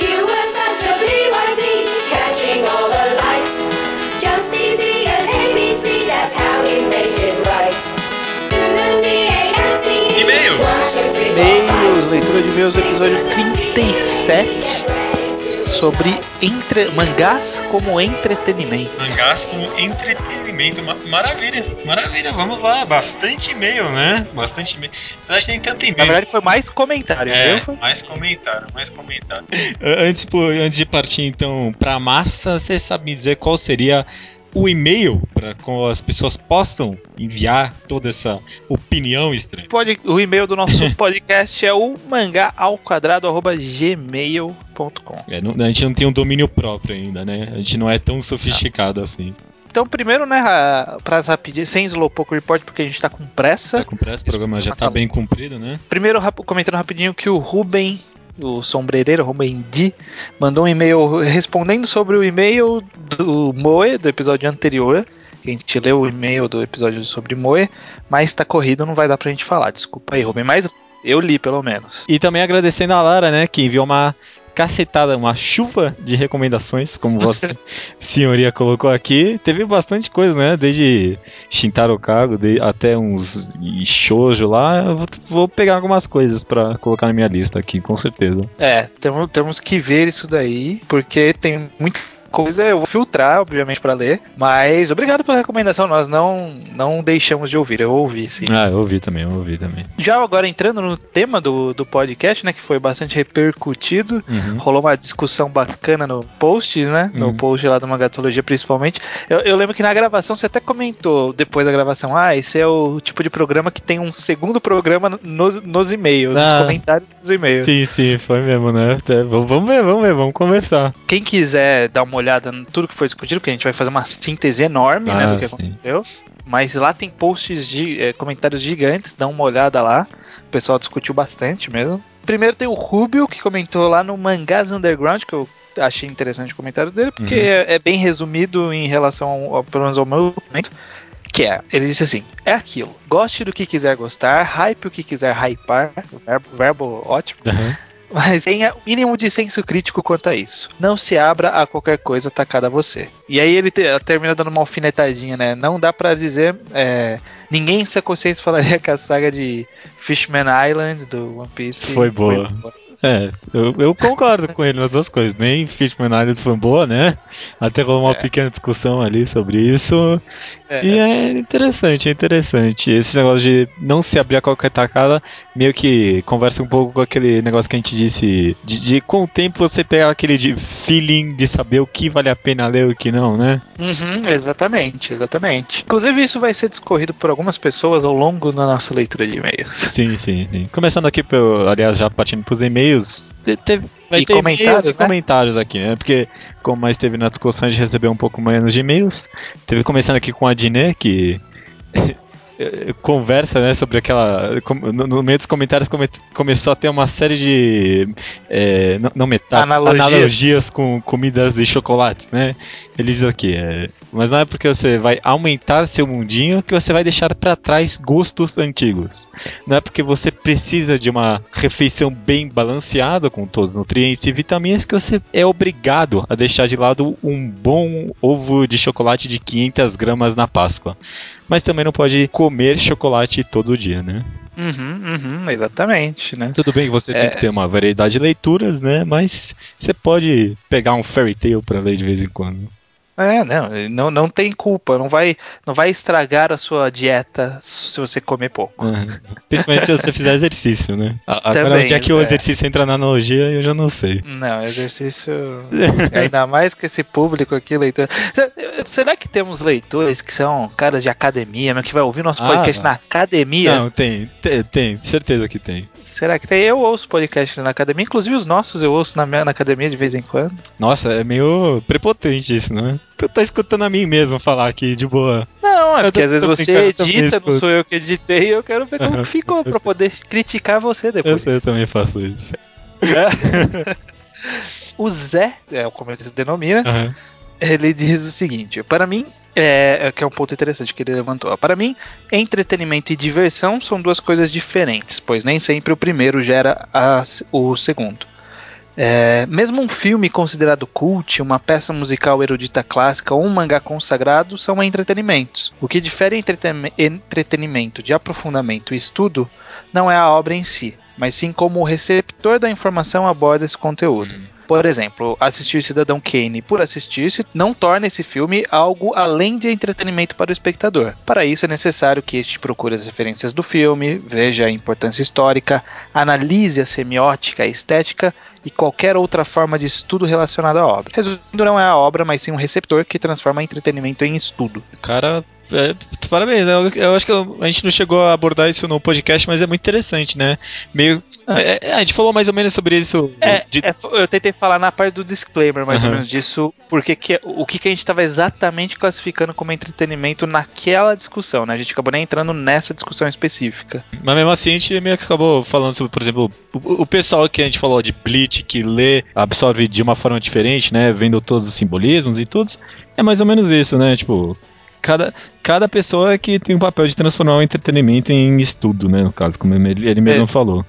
You were such a BYT, catching all the lights. Just easy as ABC, that's how we make it right. E-mails. one, two, three, four, E-mails, five. leitura de e-mails, to episódio the 37, sobre entre, mangás como entretenimento. Mangás com entretenimento. Ma- Maravilha, maravilha. Vamos lá. Bastante e-mail, né? Bastante e-mail. Na verdade, nem tanto Na e-mail. verdade, foi mais comentário, É, viu? Mais comentário, mais comentário. [LAUGHS] Antes, antes de partir então pra massa, você sabe me dizer qual seria o e-mail para com as pessoas possam enviar toda essa opinião estranha? Pode, o e-mail do nosso [LAUGHS] podcast é o mangaalquadrado.gmail.com. É, não- a gente não tem um domínio próprio ainda, né? A gente não é tão sofisticado assim. Então, primeiro, né, para rapidinho, sem Slowpoke Report, porque a gente tá com pressa. Tá com pressa, o programa já tá bem comprido, né? Primeiro, rap- comentando rapidinho que o Ruben, o sombrereiro, D, mandou um e-mail respondendo sobre o e-mail do Moe, do episódio anterior. A gente leu o e-mail do episódio sobre Moe, mas tá corrido, não vai dar pra gente falar. Desculpa aí, Ruben, mas eu li pelo menos. E também agradecendo a Lara, né, que enviou uma cacetada, uma chuva de recomendações, como você, [LAUGHS] senhoria, colocou aqui. Teve bastante coisa, né, desde Shintaro Kago de, até uns shoujo lá. Vou, vou pegar algumas coisas pra colocar na minha lista aqui, com certeza. É, temos, temos que ver isso daí, porque tem muita coisa, eu vou filtrar, obviamente, pra ler. Mas obrigado pela recomendação, nós não, não deixamos de ouvir, eu ouvi sim. Ah, eu ouvi também, eu ouvi também. Já agora entrando no tema do, do podcast, né, que foi bastante repercutido, Uhum. rolou uma discussão bacana no post, né, no Uhum. post lá do Mangatologia principalmente. Eu, eu lembro que na gravação você até comentou, depois da gravação, ah, esse é o tipo de programa que tem um segundo programa nos, nos e-mails, nos Ah. comentários dos e-mails. Sim, sim, foi mesmo, né? Até- vamos ver, vamos ver, vamos conversar. Quem quiser dar uma olhada em tudo que foi discutido, porque a gente vai fazer uma síntese enorme né, Ah, do que sim. aconteceu. mas lá tem posts de é, comentários gigantes, dá uma olhada lá. O pessoal discutiu bastante mesmo. Primeiro tem o Rubio, que comentou lá no Mangás Underground, que eu achei interessante o comentário dele, porque Uhum. é, é bem resumido em relação ao, pelo menos ao meu momento. Que é, ele disse assim: é aquilo. Goste do que quiser gostar, hype o que quiser hypar. Verbo, verbo ótimo. Aham. Mas tenha o mínimo de senso crítico quanto a isso. Não se abra a qualquer coisa atacada a você. E aí ele te- termina dando uma alfinetadinha, né? Não dá pra dizer. é, ninguém em sua consciência falaria [LAUGHS] que a saga de Fishman Island do One Piece Foi boa. É, eu, eu concordo com ele nas duas coisas. Nem Fishman Island foi boa, né? Até rolou uma É. pequena discussão ali sobre isso. É, E é interessante, é interessante. Esse negócio de não se abrir a qualquer tacada meio que conversa um pouco com aquele negócio que a gente disse de, de com o tempo você pegar aquele de feeling de saber o que vale a pena ler e o que não, né? Uhum, exatamente, exatamente. Inclusive, isso vai ser discorrido por algumas pessoas ao longo da nossa leitura de e-mails. Sim, sim, sim. Começando aqui, pelo, aliás, já partindo pros e-mails, te- teve, vai E ter comentários, e-mails e né? comentários aqui, né? Porque, como mais teve na discussão, a gente recebeu um pouco menos de e-mails. Teve começando aqui com a Diné, que [LAUGHS] eh, conversa, né, sobre aquela... No, no meio dos comentários come- começou a ter uma série de... eh, não, não metáforas, Analogias. analogias com comidas e chocolates, né? Ele diz aqui, é, mas não é porque você vai aumentar seu mundinho que você vai deixar pra trás gostos antigos. Não é porque você precisa de uma refeição bem balanceada com todos os nutrientes e vitaminas que você é obrigado a deixar de lado um bom ovo de chocolate de 500 gramas na Páscoa. Mas também não pode comer chocolate todo dia, né? Uhum, uhum, exatamente, né? Tudo bem que você tem É. que ter uma variedade de leituras, né? Mas você pode pegar um fairy tale pra ler de vez em quando. É, não, não, não tem culpa, não vai, não vai estragar a sua dieta se você comer pouco. Uhum. Principalmente se você fizer exercício, né? Agora, Também, onde é que o é. exercício entra na analogia, eu já não sei. Não, exercício. [LAUGHS] Ainda mais que esse público aqui, leitor. Será que temos leitores que são caras de academia, que vai ouvir nosso Ah, podcast não. na academia? Não, tem, tem, tem, certeza que tem. Será que tem? Eu ouço podcasts na academia, inclusive os nossos eu ouço na, minha, na academia de vez em quando. Nossa, é meio prepotente isso, não é? Tu tá escutando a mim mesmo falar aqui de boa. Não, é porque às vezes você edita, não sou eu que editei, eu quero ver como que ficou pra poder criticar você depois. eu também faço isso. [LAUGHS] O Zé, é como ele se denomina, Aham. ele diz o seguinte: para mim, é, é que é um ponto interessante que ele levantou. Para mim, entretenimento e diversão são duas coisas diferentes, pois nem sempre o primeiro gera a- o segundo. É, mesmo um filme considerado cult, uma peça musical erudita clássica ou um mangá consagrado são entretenimentos. O que difere entretenimento de aprofundamento e estudo não é a obra em si, mas sim como o receptor da informação aborda esse conteúdo. Por exemplo, assistir Cidadão Kane por assistir-se não torna esse filme algo além de entretenimento para o espectador. Para isso é necessário que este procure as referências do filme, veja a importância histórica, analise a semiótica, a estética e qualquer outra forma de estudo relacionado à obra. Resumindo, não é a obra, mas sim um receptor que transforma entretenimento em estudo. Cara, é, parabéns. né? Eu, eu acho que a gente não chegou a abordar isso no podcast, mas é muito interessante, né? Meio. é, é, a gente falou mais ou menos sobre isso. É, de- é, eu tentei falar na parte do disclaimer, mais ou Aham. menos disso, porque que, o que, que a gente estava exatamente classificando como entretenimento naquela discussão, né? A gente acabou nem entrando nessa discussão específica. Mas mesmo assim a gente meio que acabou falando sobre, por exemplo, o, o pessoal que a gente falou de Bleach, que lê, absorve de uma forma diferente, né? Vendo todos os simbolismos e tudo. É mais ou menos isso, né? Tipo, cada, cada pessoa é que tem o papel de transformar o entretenimento em estudo, né? No caso, como ele, ele mesmo É. falou.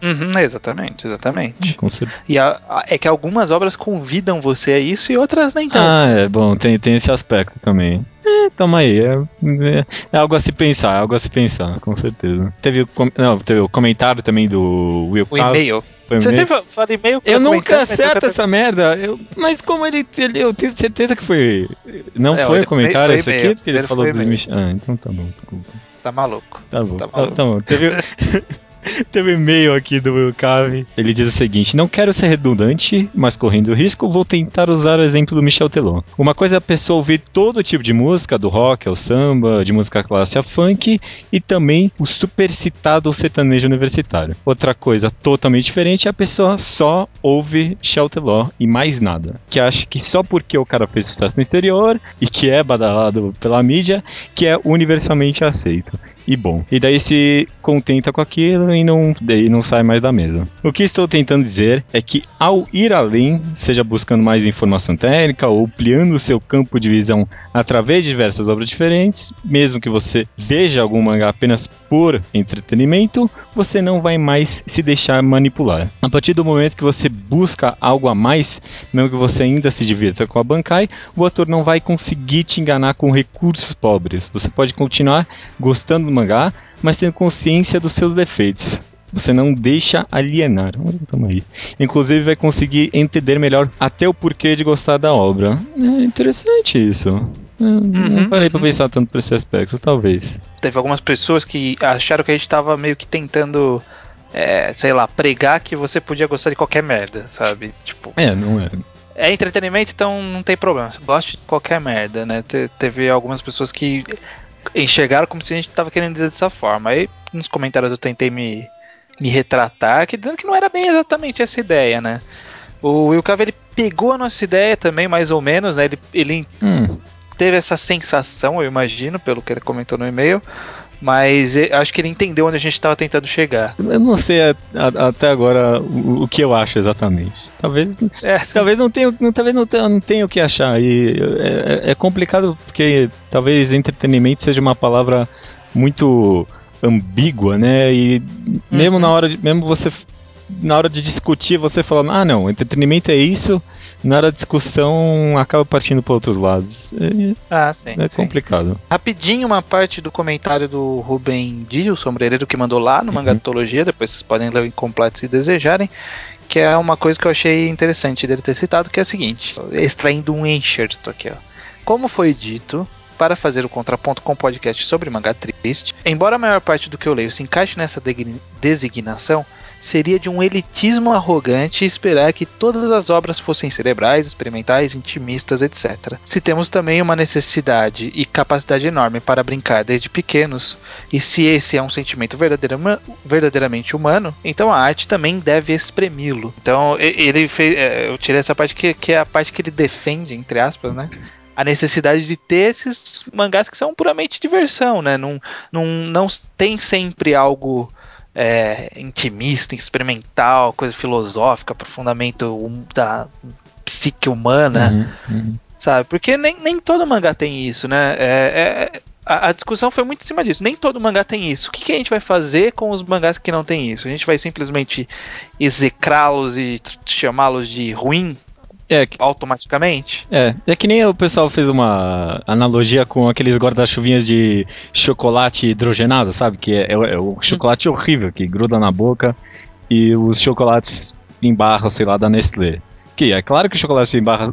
Uhum, exatamente, exatamente. Com certeza. E a- a- é que algumas obras convidam você a isso e outras nem tanto. Ah, é bom, tem, tem esse aspecto também. É, tamo aí, é, é, é algo a se pensar, é algo a se pensar, com certeza. Teve o, com- não, teve o comentário também do Will o e-mail. Você sempre fala e-mail Eu nunca acerto nunca- essa merda. Eu- mas como ele, ele- Eu tenho certeza que foi. Não É, foi comentário esse aqui? Porque ele falou dos Ah, então tá bom, desculpa. Tá maluco. Tá bom. tá Tá, maluco. tá bom. Teve, [LAUGHS] [LAUGHS] Teve um e-mail aqui do Will Cave. Ele diz o seguinte: Não quero ser redundante, mas correndo risco, vou tentar usar o exemplo do Michel Teló. Uma coisa é a pessoa ouvir todo tipo de música, do rock ao samba, de música clássica funk, e também o super citado sertanejo universitário. Outra coisa totalmente diferente é a pessoa só ouve Michel Teló e mais nada. Que acha que só porque o cara fez sucesso no exterior e que é badalado pela mídia, que é universalmente aceito e bom. E daí se contenta com aquilo e não, daí não sai mais da mesa. O que estou tentando dizer é que ao ir além, seja buscando mais informação técnica ou ampliando seu campo de visão através de diversas obras diferentes, mesmo que você veja algum mangá apenas por entretenimento, você não vai mais se deixar manipular. A partir do momento que você busca algo a mais, mesmo que você ainda se divirta com a Bankai, o autor não vai conseguir te enganar com recursos pobres. Você pode continuar gostando do mangá, mas tendo consciência dos seus defeitos. Você não deixa alienar. Toma aí. Inclusive vai conseguir entender melhor até o porquê de gostar da obra. É interessante isso. Eu não parei pra pensar tanto por esse aspecto, talvez. Teve algumas pessoas que acharam que a gente tava meio que tentando, é, sei lá, pregar que você podia gostar de qualquer merda, sabe? Tipo, É, não é. é entretenimento, então não tem problema. Você gosta de qualquer merda, né? Te- teve algumas pessoas que enxergaram como se a gente tava querendo dizer dessa forma. Aí nos comentários eu tentei me, me retratar, que dizendo que não era bem exatamente essa ideia, né? O Will Cave, ele pegou a nossa ideia também, mais ou menos, né? Ele, ele Hum, teve essa sensação, eu imagino, pelo que ele comentou no e-mail. Mas eh, acho que ele entendeu onde a gente estava tentando chegar. eu não sei a- a- até agora o, o que eu acho exatamente. Talvez, É, [LAUGHS] talvez não tenha, não, talvez não tenha, não tenha o que achar. E é, é- é complicado porque talvez entretenimento seja uma palavra muito ambígua, né? E mesmo Uhum. na hora de, mesmo você na hora de discutir, você falando, ah não, entretenimento é isso. Na hora da discussão acaba partindo para outros lados. É, ah, sim. é sim. complicado. Rapidinho, uma parte do comentário do Rubem Di, o sombrereiro que mandou lá no Mangatologia, depois vocês podem ler o incompleto se desejarem, que é uma coisa que eu achei interessante dele ter citado, que é a seguinte, extraindo um enxerto aqui, ó. Como foi dito, para fazer o contraponto com o podcast sobre mangá triste, embora a maior parte do que eu leio se encaixe nessa designação, seria de um elitismo arrogante esperar que todas as obras fossem cerebrais, experimentais, intimistas, etc. Se temos também uma necessidade e capacidade enorme para brincar desde pequenos, e se esse é um sentimento verdadeirama- verdadeiramente humano, então a arte também deve espremi-lo. Então ele fez, é, eu tirei essa parte que, que é a parte que ele defende, entre aspas, né? A necessidade de ter esses mangás que são puramente diversão, né? Não, não, não tem sempre algo é, intimista, experimental, coisa filosófica, aprofundamento hum, da psique humana, Uhum, uhum. sabe? Porque nem, nem todo mangá tem isso, né? É, é- a, a discussão foi muito em cima disso. Nem todo mangá tem isso. O que, que a gente vai fazer com os mangás que não tem isso? A gente vai simplesmente execrá-los e chamá-los de ruim É, que- automaticamente? É, é que nem o pessoal fez uma analogia com aqueles guarda-chuvinhas de chocolate hidrogenado, sabe? Que é, é- é o chocolate horrível que gruda na boca e os chocolates em barra, sei lá, da Nestlé. Que é claro que os chocolates em barra,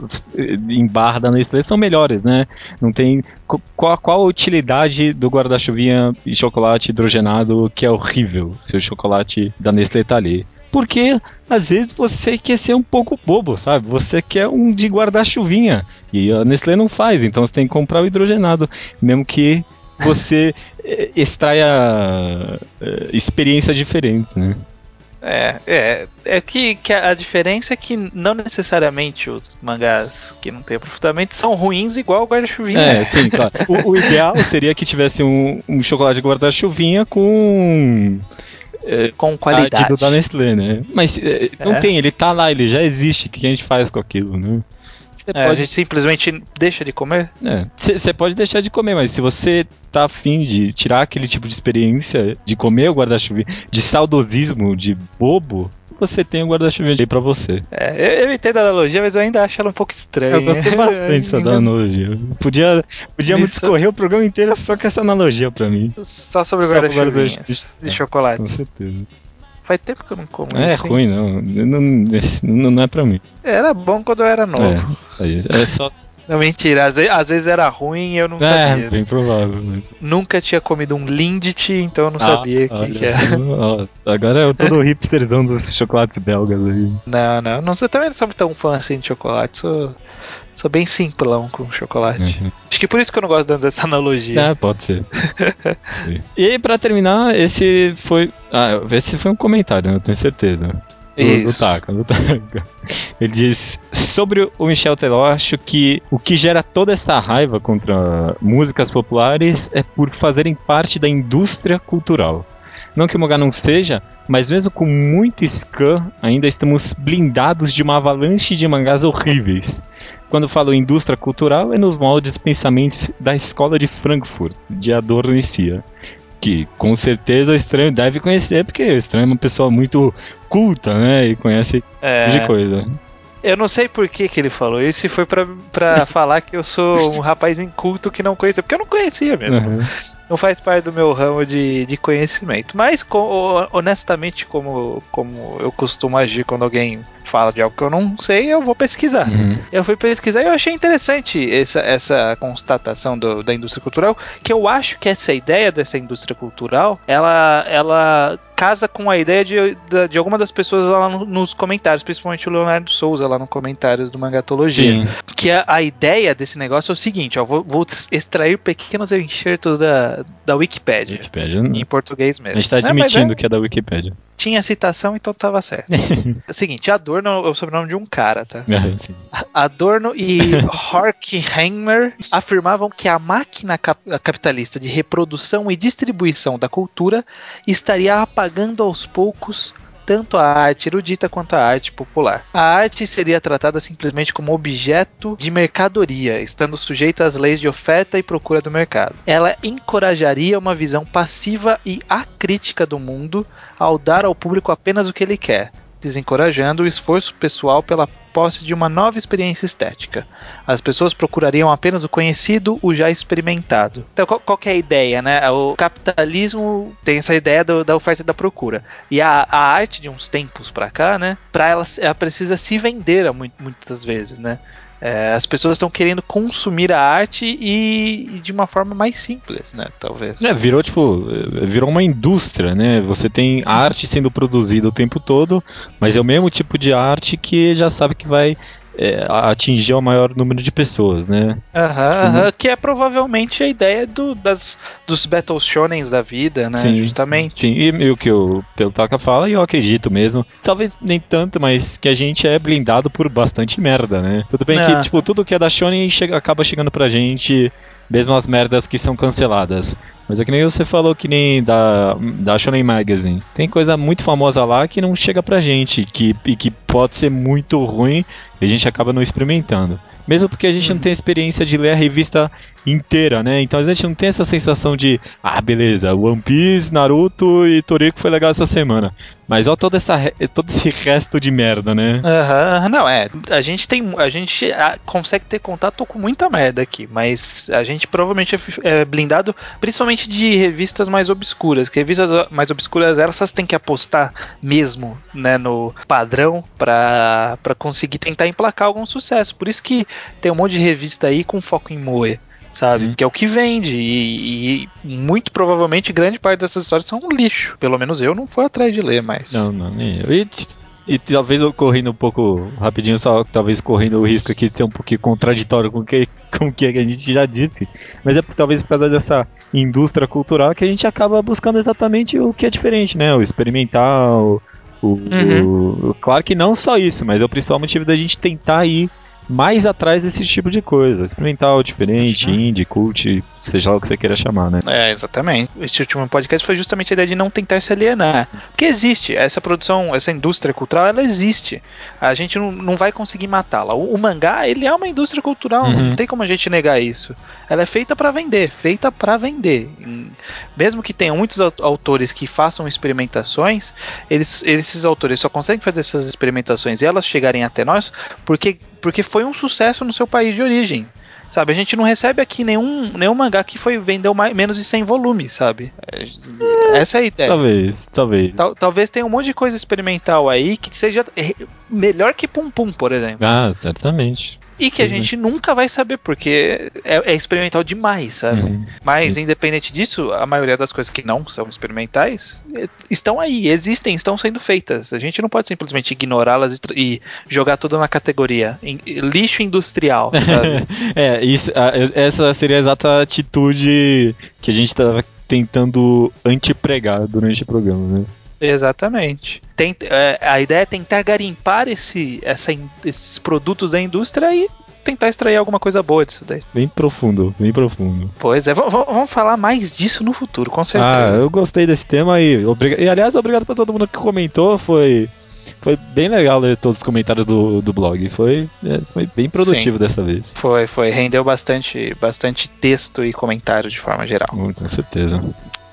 em barra da Nestlé são melhores, né? Não tem. qu- Qual, qual a utilidade do guarda-chuvinha de chocolate hidrogenado que é horrível se o chocolate da Nestlé tá ali? Porque às vezes você quer ser um pouco bobo, sabe? Você quer um de guarda-chuvinha. E a Nestlé não faz, então você tem que comprar o hidrogenado. Mesmo que você [LAUGHS] eh, extraia eh, experiências diferentes, né? É, é, é que, que a diferença é que não necessariamente os mangás que não têm aprofundamento são ruins igual o guarda-chuvinha. É, [LAUGHS] sim, claro. O, o ideal seria que tivesse um, um chocolate de guarda-chuvinha com com a qualidade. digo da Nestlé, né? Mas eh, não É. tem, ele tá lá, ele já existe. O que a gente faz com aquilo, né? Você É, a pode gente simplesmente deixa de comer? Você pode deixar de comer, mas se você tá afim de tirar aquele tipo de experiência de comer o guarda-chuva, de saudosismo, de bobo, você tem o guarda-chuva aí pra você. É, eu, eu entendo a analogia, mas eu ainda acho ela um pouco estranha. Eu gostei [LAUGHS] bastante dessa analogia. Podia, podíamos Isso- discorrer o programa inteiro só com essa analogia pra mim. Só sobre pro guarda-chuvinha de chocolate. Com certeza. Faz tempo que eu não como É hein? ruim, não. Não, não. não é pra mim. Era bom quando eu era novo. É, é só, Não, mentira. Às vezes, às vezes era ruim e eu não É, sabia. bem provável. mas- Nunca tinha comido um Lindt, então eu não Ah, sabia o que, que era. ó, Agora é o todo hipsterzão dos chocolates belgas aí. Não, não. não sou, também não sou tão fã assim de chocolate. Sou, sou bem simplão com chocolate. Uhum. Acho que por isso que eu não gosto dessa analogia. É, pode ser. [LAUGHS] E aí, pra terminar, esse foi. Ah, esse foi um comentário, né? eu tenho certeza. Do, do. Taka, do Taka. [LAUGHS] Ele diz: Sobre o Michel Teló, acho que o que gera toda essa raiva contra músicas populares é por fazerem parte da indústria cultural. Não que o Mangá não seja, mas mesmo com muito scan, ainda estamos blindados de uma avalanche de mangás horríveis. Quando falo indústria cultural, é nos moldes pensamentos da escola de Frankfurt, de Adorno e Cia. Que com certeza o estranho deve conhecer, porque o estranho é uma pessoa muito culta, né? E conhece esse É. tipo de coisa. Eu não sei por que, que ele falou isso, se foi pra, pra [LAUGHS] falar que eu sou um rapaz inculto que não conhecia, porque eu não conhecia mesmo. Uhum. Não faz parte do meu ramo de, de conhecimento. Mas, honestamente, como, como eu costumo agir quando alguém fala de algo que eu não sei, eu vou pesquisar. Uhum. Eu fui pesquisar e eu achei interessante essa, essa constatação do- da indústria cultural, que eu acho que essa ideia dessa indústria cultural, ela, ela casa com a ideia de, da- de alguma das pessoas lá no- nos comentários, principalmente o Leonardo Souza lá no comentários do Mangatologia. Sim. Que a, a ideia desse negócio é o seguinte, ó, vou, vou extrair pequenos enxertos da, da Wikipedia. Wikipedia. Em português A mesmo. gente tá É, mas admitindo é- que é da Wikipedia. tinha citação, então tava certo. é [LAUGHS] o seguinte, Adorno é o sobrenome de um cara, tá? É. Adorno e [LAUGHS] Horkheimer afirmavam que a máquina cap- capitalista de reprodução e distribuição da cultura estaria apagando aos poucos tanto a arte erudita quanto a arte popular. A arte seria tratada simplesmente como objeto de mercadoria, estando sujeita às leis de oferta e procura do mercado. Ela encorajaria uma visão passiva e acrítica do mundo ao dar ao público apenas o que ele quer, desencorajando o esforço pessoal pela posse de uma nova experiência estética. As pessoas procurariam apenas o conhecido, o já experimentado. Então, qual, qual é a ideia, né? O capitalismo tem essa ideia do- da oferta e da procura. E a, a arte de uns tempos pra cá, né? Pra ela, ela precisa se vender muitas vezes, né? É, as pessoas estão querendo consumir a arte e, e de uma forma mais simples, né? Talvez. É, virou tipo, eh, virou uma indústria, né? Você tem arte sendo produzida o tempo todo, mas é o mesmo tipo de arte que já sabe que vai eh, atingir o maior número de pessoas, né? Aham, aham, que é provavelmente a ideia do, das, dos Battle Shonens da vida, né? Justamente. Sim, e, e o que o Peltoca fala, e eu acredito mesmo. Talvez nem tanto, mas que a gente é blindado por bastante merda, né? Tudo bem Ah. que, tipo, tudo que é da Shonen chega, acaba chegando pra gente, mesmo as merdas que são canceladas. Mas é que nem você falou que nem da, da Shonen Magazine. Tem coisa muito famosa lá que não chega pra gente, que, e que pode ser muito ruim e a gente acaba não experimentando. Mesmo porque a gente não tem experiência de ler a revista inteira, né? Então a gente não tem essa sensação de, ah, beleza, One Piece, Naruto e Toriko foi legal essa semana. Mas olha toda essa, todo esse resto de merda, né? Aham, aham, não, é. A gente tem. A gente ah, consegue ter contato com muita merda aqui, mas a gente provavelmente é é blindado, principalmente de revistas mais obscuras. Que revistas mais obscuras, elas têm que apostar mesmo, né, no padrão pra conseguir tentar emplacar algum sucesso. Por isso que tem um monte de revista aí com foco em moe. Sabe? Hum. Que é o que vende. E, e muito provavelmente grande parte dessas histórias são um lixo. Pelo menos eu não fui atrás de ler, mas. Não, não, nem eu. E, e talvez eu correndo um pouco rapidinho, só talvez correndo o risco aqui de ser um pouquinho contraditório com o que, com o que a gente já disse. Mas é por- talvez por causa dessa indústria cultural que a gente acaba buscando exatamente o que é diferente, né? O experimental. O, o- claro que não só isso, mas é o principal motivo da gente tentar ir mais atrás desse tipo de coisa. Experimental, diferente, indie, cult, seja lá o que você queira chamar, né? É, exatamente. Este último podcast foi justamente a ideia de não tentar se alienar. Porque existe, essa produção, essa indústria cultural, ela existe. A gente não, não vai conseguir matá-la. O, o mangá, ele é uma indústria cultural, Uhum. não tem como a gente negar isso. Ela é feita pra vender, feita pra vender. Mesmo que tenham muitos au- autores que façam experimentações, eles, esses autores só conseguem fazer essas experimentações e elas chegarem até nós porque, porque foi um sucesso no seu país de origem. Sabe, a gente não recebe aqui nenhum, nenhum mangá que foi vendeu mais, menos de 100 volumes, sabe? É, Essa é a ideia. Talvez, talvez. Tal- talvez tenha um monte de coisa experimental aí que seja eh, melhor que Pum Pum, por exemplo. Ah, certamente. E que a né? gente nunca vai saber, porque é, é experimental demais, sabe? Uhum. Mas, independente disso, a maioria das coisas que não são experimentais eh, estão aí, existem, estão sendo feitas. A gente não pode simplesmente ignorá-las e, e jogar tudo na categoria em- lixo industrial, sabe? [LAUGHS] É, isso, essa seria a exata atitude que a gente tava tentando antepregar durante o programa, né? Exatamente. Tent- é, a ideia é tentar garimpar esse, essa esses produtos da indústria e tentar extrair alguma coisa boa disso daí. Bem profundo, bem profundo. Pois é, vamos falar mais disso no futuro, com Ah, certeza. eu gostei desse tema e, obriga- e aliás, obrigado pra todo mundo que comentou, foi, foi bem legal ler todos os comentários do, do blog, foi, é, foi bem produtivo dessa vez. Foi, foi, rendeu bastante, bastante texto e comentário de forma geral. Hum, Com certeza.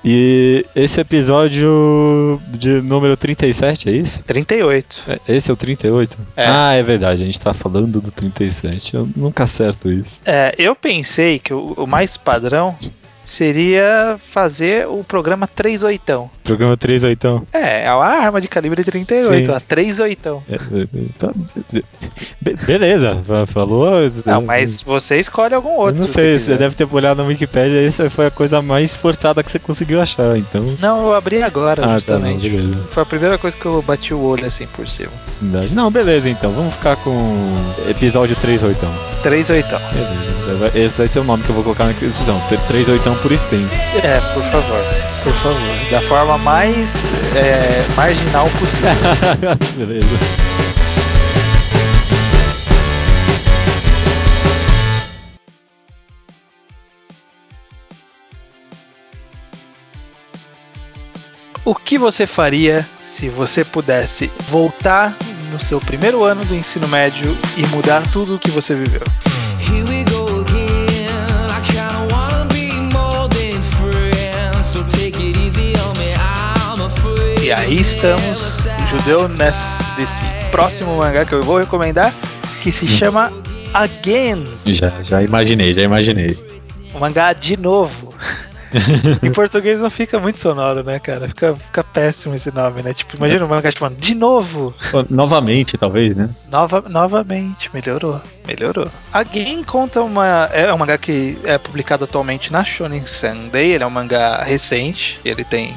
E esse episódio de número 37, é isso? 38. É, Esse é o 38? É. Ah, é verdade, a gente tá falando do 37. Eu nunca acerto isso. É, eu pensei que o, o mais padrão seria fazer o programa 38. Programa 3 então. É, é uma arma de calibre 38, Sim. ó, 38. É, é, é, tá- Be- beleza, fa- falou. Não, mas você escolhe algum Eu outro. não se sei, você você deve ter olhado na Wikipedia, essa foi a coisa mais forçada que você conseguiu achar, então. Não, eu abri agora, Ah, tá, não, justamente. Foi a primeira coisa que eu bati o olho assim por cima. Não, beleza então, vamos ficar com episódio 38. 38. Beleza, esse vai ser o nome que eu vou colocar na descrição. 38 por extenso. É, por favor. Por favor. Da forma mais é, marginal possível. [LAUGHS] beleza. O que você faria se você pudesse voltar no seu primeiro ano do ensino médio e mudar tudo o que você viveu? E aí estamos, judeu, nesse, desse próximo mangá que eu vou recomendar, que se chama Again. Já, já imaginei, já imaginei. O mangá de novo. [LAUGHS] em português não fica muito sonoro, né, cara? Fica, fica péssimo esse nome, né? Tipo, imagina o mangá chamando de novo. Novamente, talvez, né? Nova, novamente, melhorou. Melhorou. Again conta uma. É um mangá que é publicado atualmente na Shonen Sunday. Ele é um mangá recente. Ele tem.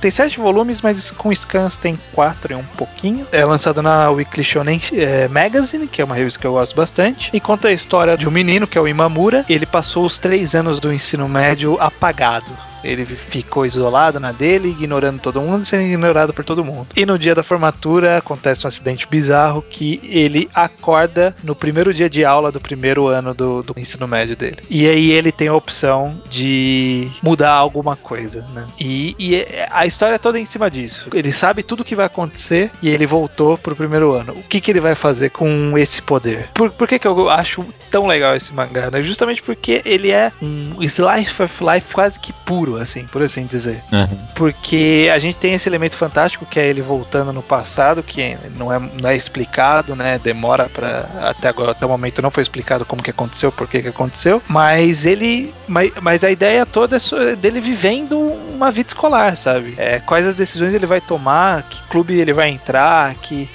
Tem sete volumes, mas com scans tem quatro e um pouquinho. É lançado na Weekly Shonen eh, Magazine, que é uma revista que eu gosto bastante. E conta a história de um menino, que é o Imamura. Ele passou os três anos do ensino médio apagado. Ele ficou isolado na dele, ignorando todo mundo e sendo ignorado por todo mundo. E no dia da formatura acontece um acidente bizarro que ele acorda no primeiro dia de aula do primeiro ano do, do ensino médio dele. E aí ele tem a opção de mudar alguma coisa, né? E, e a história é toda em cima disso. Ele sabe tudo o que vai acontecer e ele voltou pro primeiro ano. O que, que ele vai fazer com esse poder? Por, por que, que eu acho tão legal esse mangá, né? Justamente porque ele é um slice of life quase que puro, assim, por assim dizer. Porque a gente tem esse elemento fantástico que é ele voltando no passado, que não é, não é explicado, né? Demora para até agora, até o momento não foi explicado como que aconteceu, por que que aconteceu, mas ele mas, mas a ideia toda é dele vivendo uma vida escolar, sabe? É, quais as decisões ele vai tomar, que clube ele vai entrar, que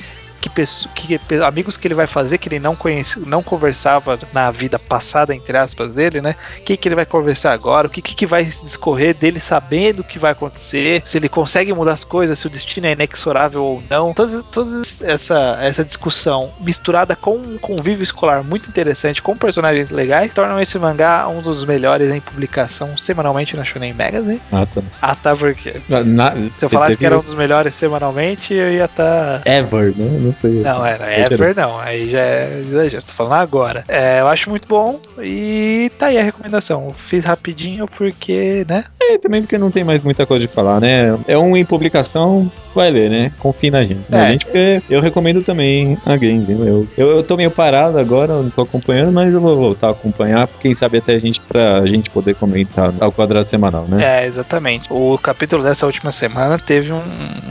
que, que amigos que ele vai fazer que ele não conhece, não conversava na vida passada, entre aspas, dele, né? O que, que ele vai conversar agora? O que, que, que vai se discorrer dele sabendo o que vai acontecer? Se ele consegue mudar as coisas, se o destino é inexorável ou não. Toda, toda essa, essa discussão misturada com um convívio escolar muito interessante, com personagens legais, tornam esse mangá um dos melhores em publicação semanalmente na Shonen Magazine. Ah, tá. Ah, tá, porque Na- se eu falasse que era um dos melhores semanalmente, eu ia estar. Ever, né? Não sei. Não, era Exagero. Ever não, aí já é exagero, tô falando agora. É, eu acho muito bom e tá aí a recomendação. Eu fiz rapidinho porque, né? É, também porque não tem mais muita coisa de falar, né? É um em publicação, vai ler, né? Confie na gente. Na É. gente, porque eu recomendo também a game? Eu, eu, eu tô meio parado agora, não tô acompanhando, mas eu vou voltar a acompanhar, quem sabe até a gente, pra gente poder comentar ao quadrado semanal, né? É, exatamente. O capítulo dessa última semana teve um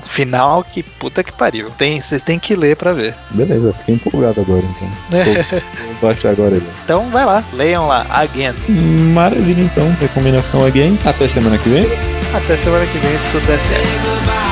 final que puta que pariu. Tem, vocês têm que ler pra ver. Beleza, fiquei empolgado agora, então. [LAUGHS] Vou, achar agora ele. Então vai lá, leiam lá, Again. Maravilha, então. Recomendação again. Até semana que vem. Até semana que vem, se tudo der certo.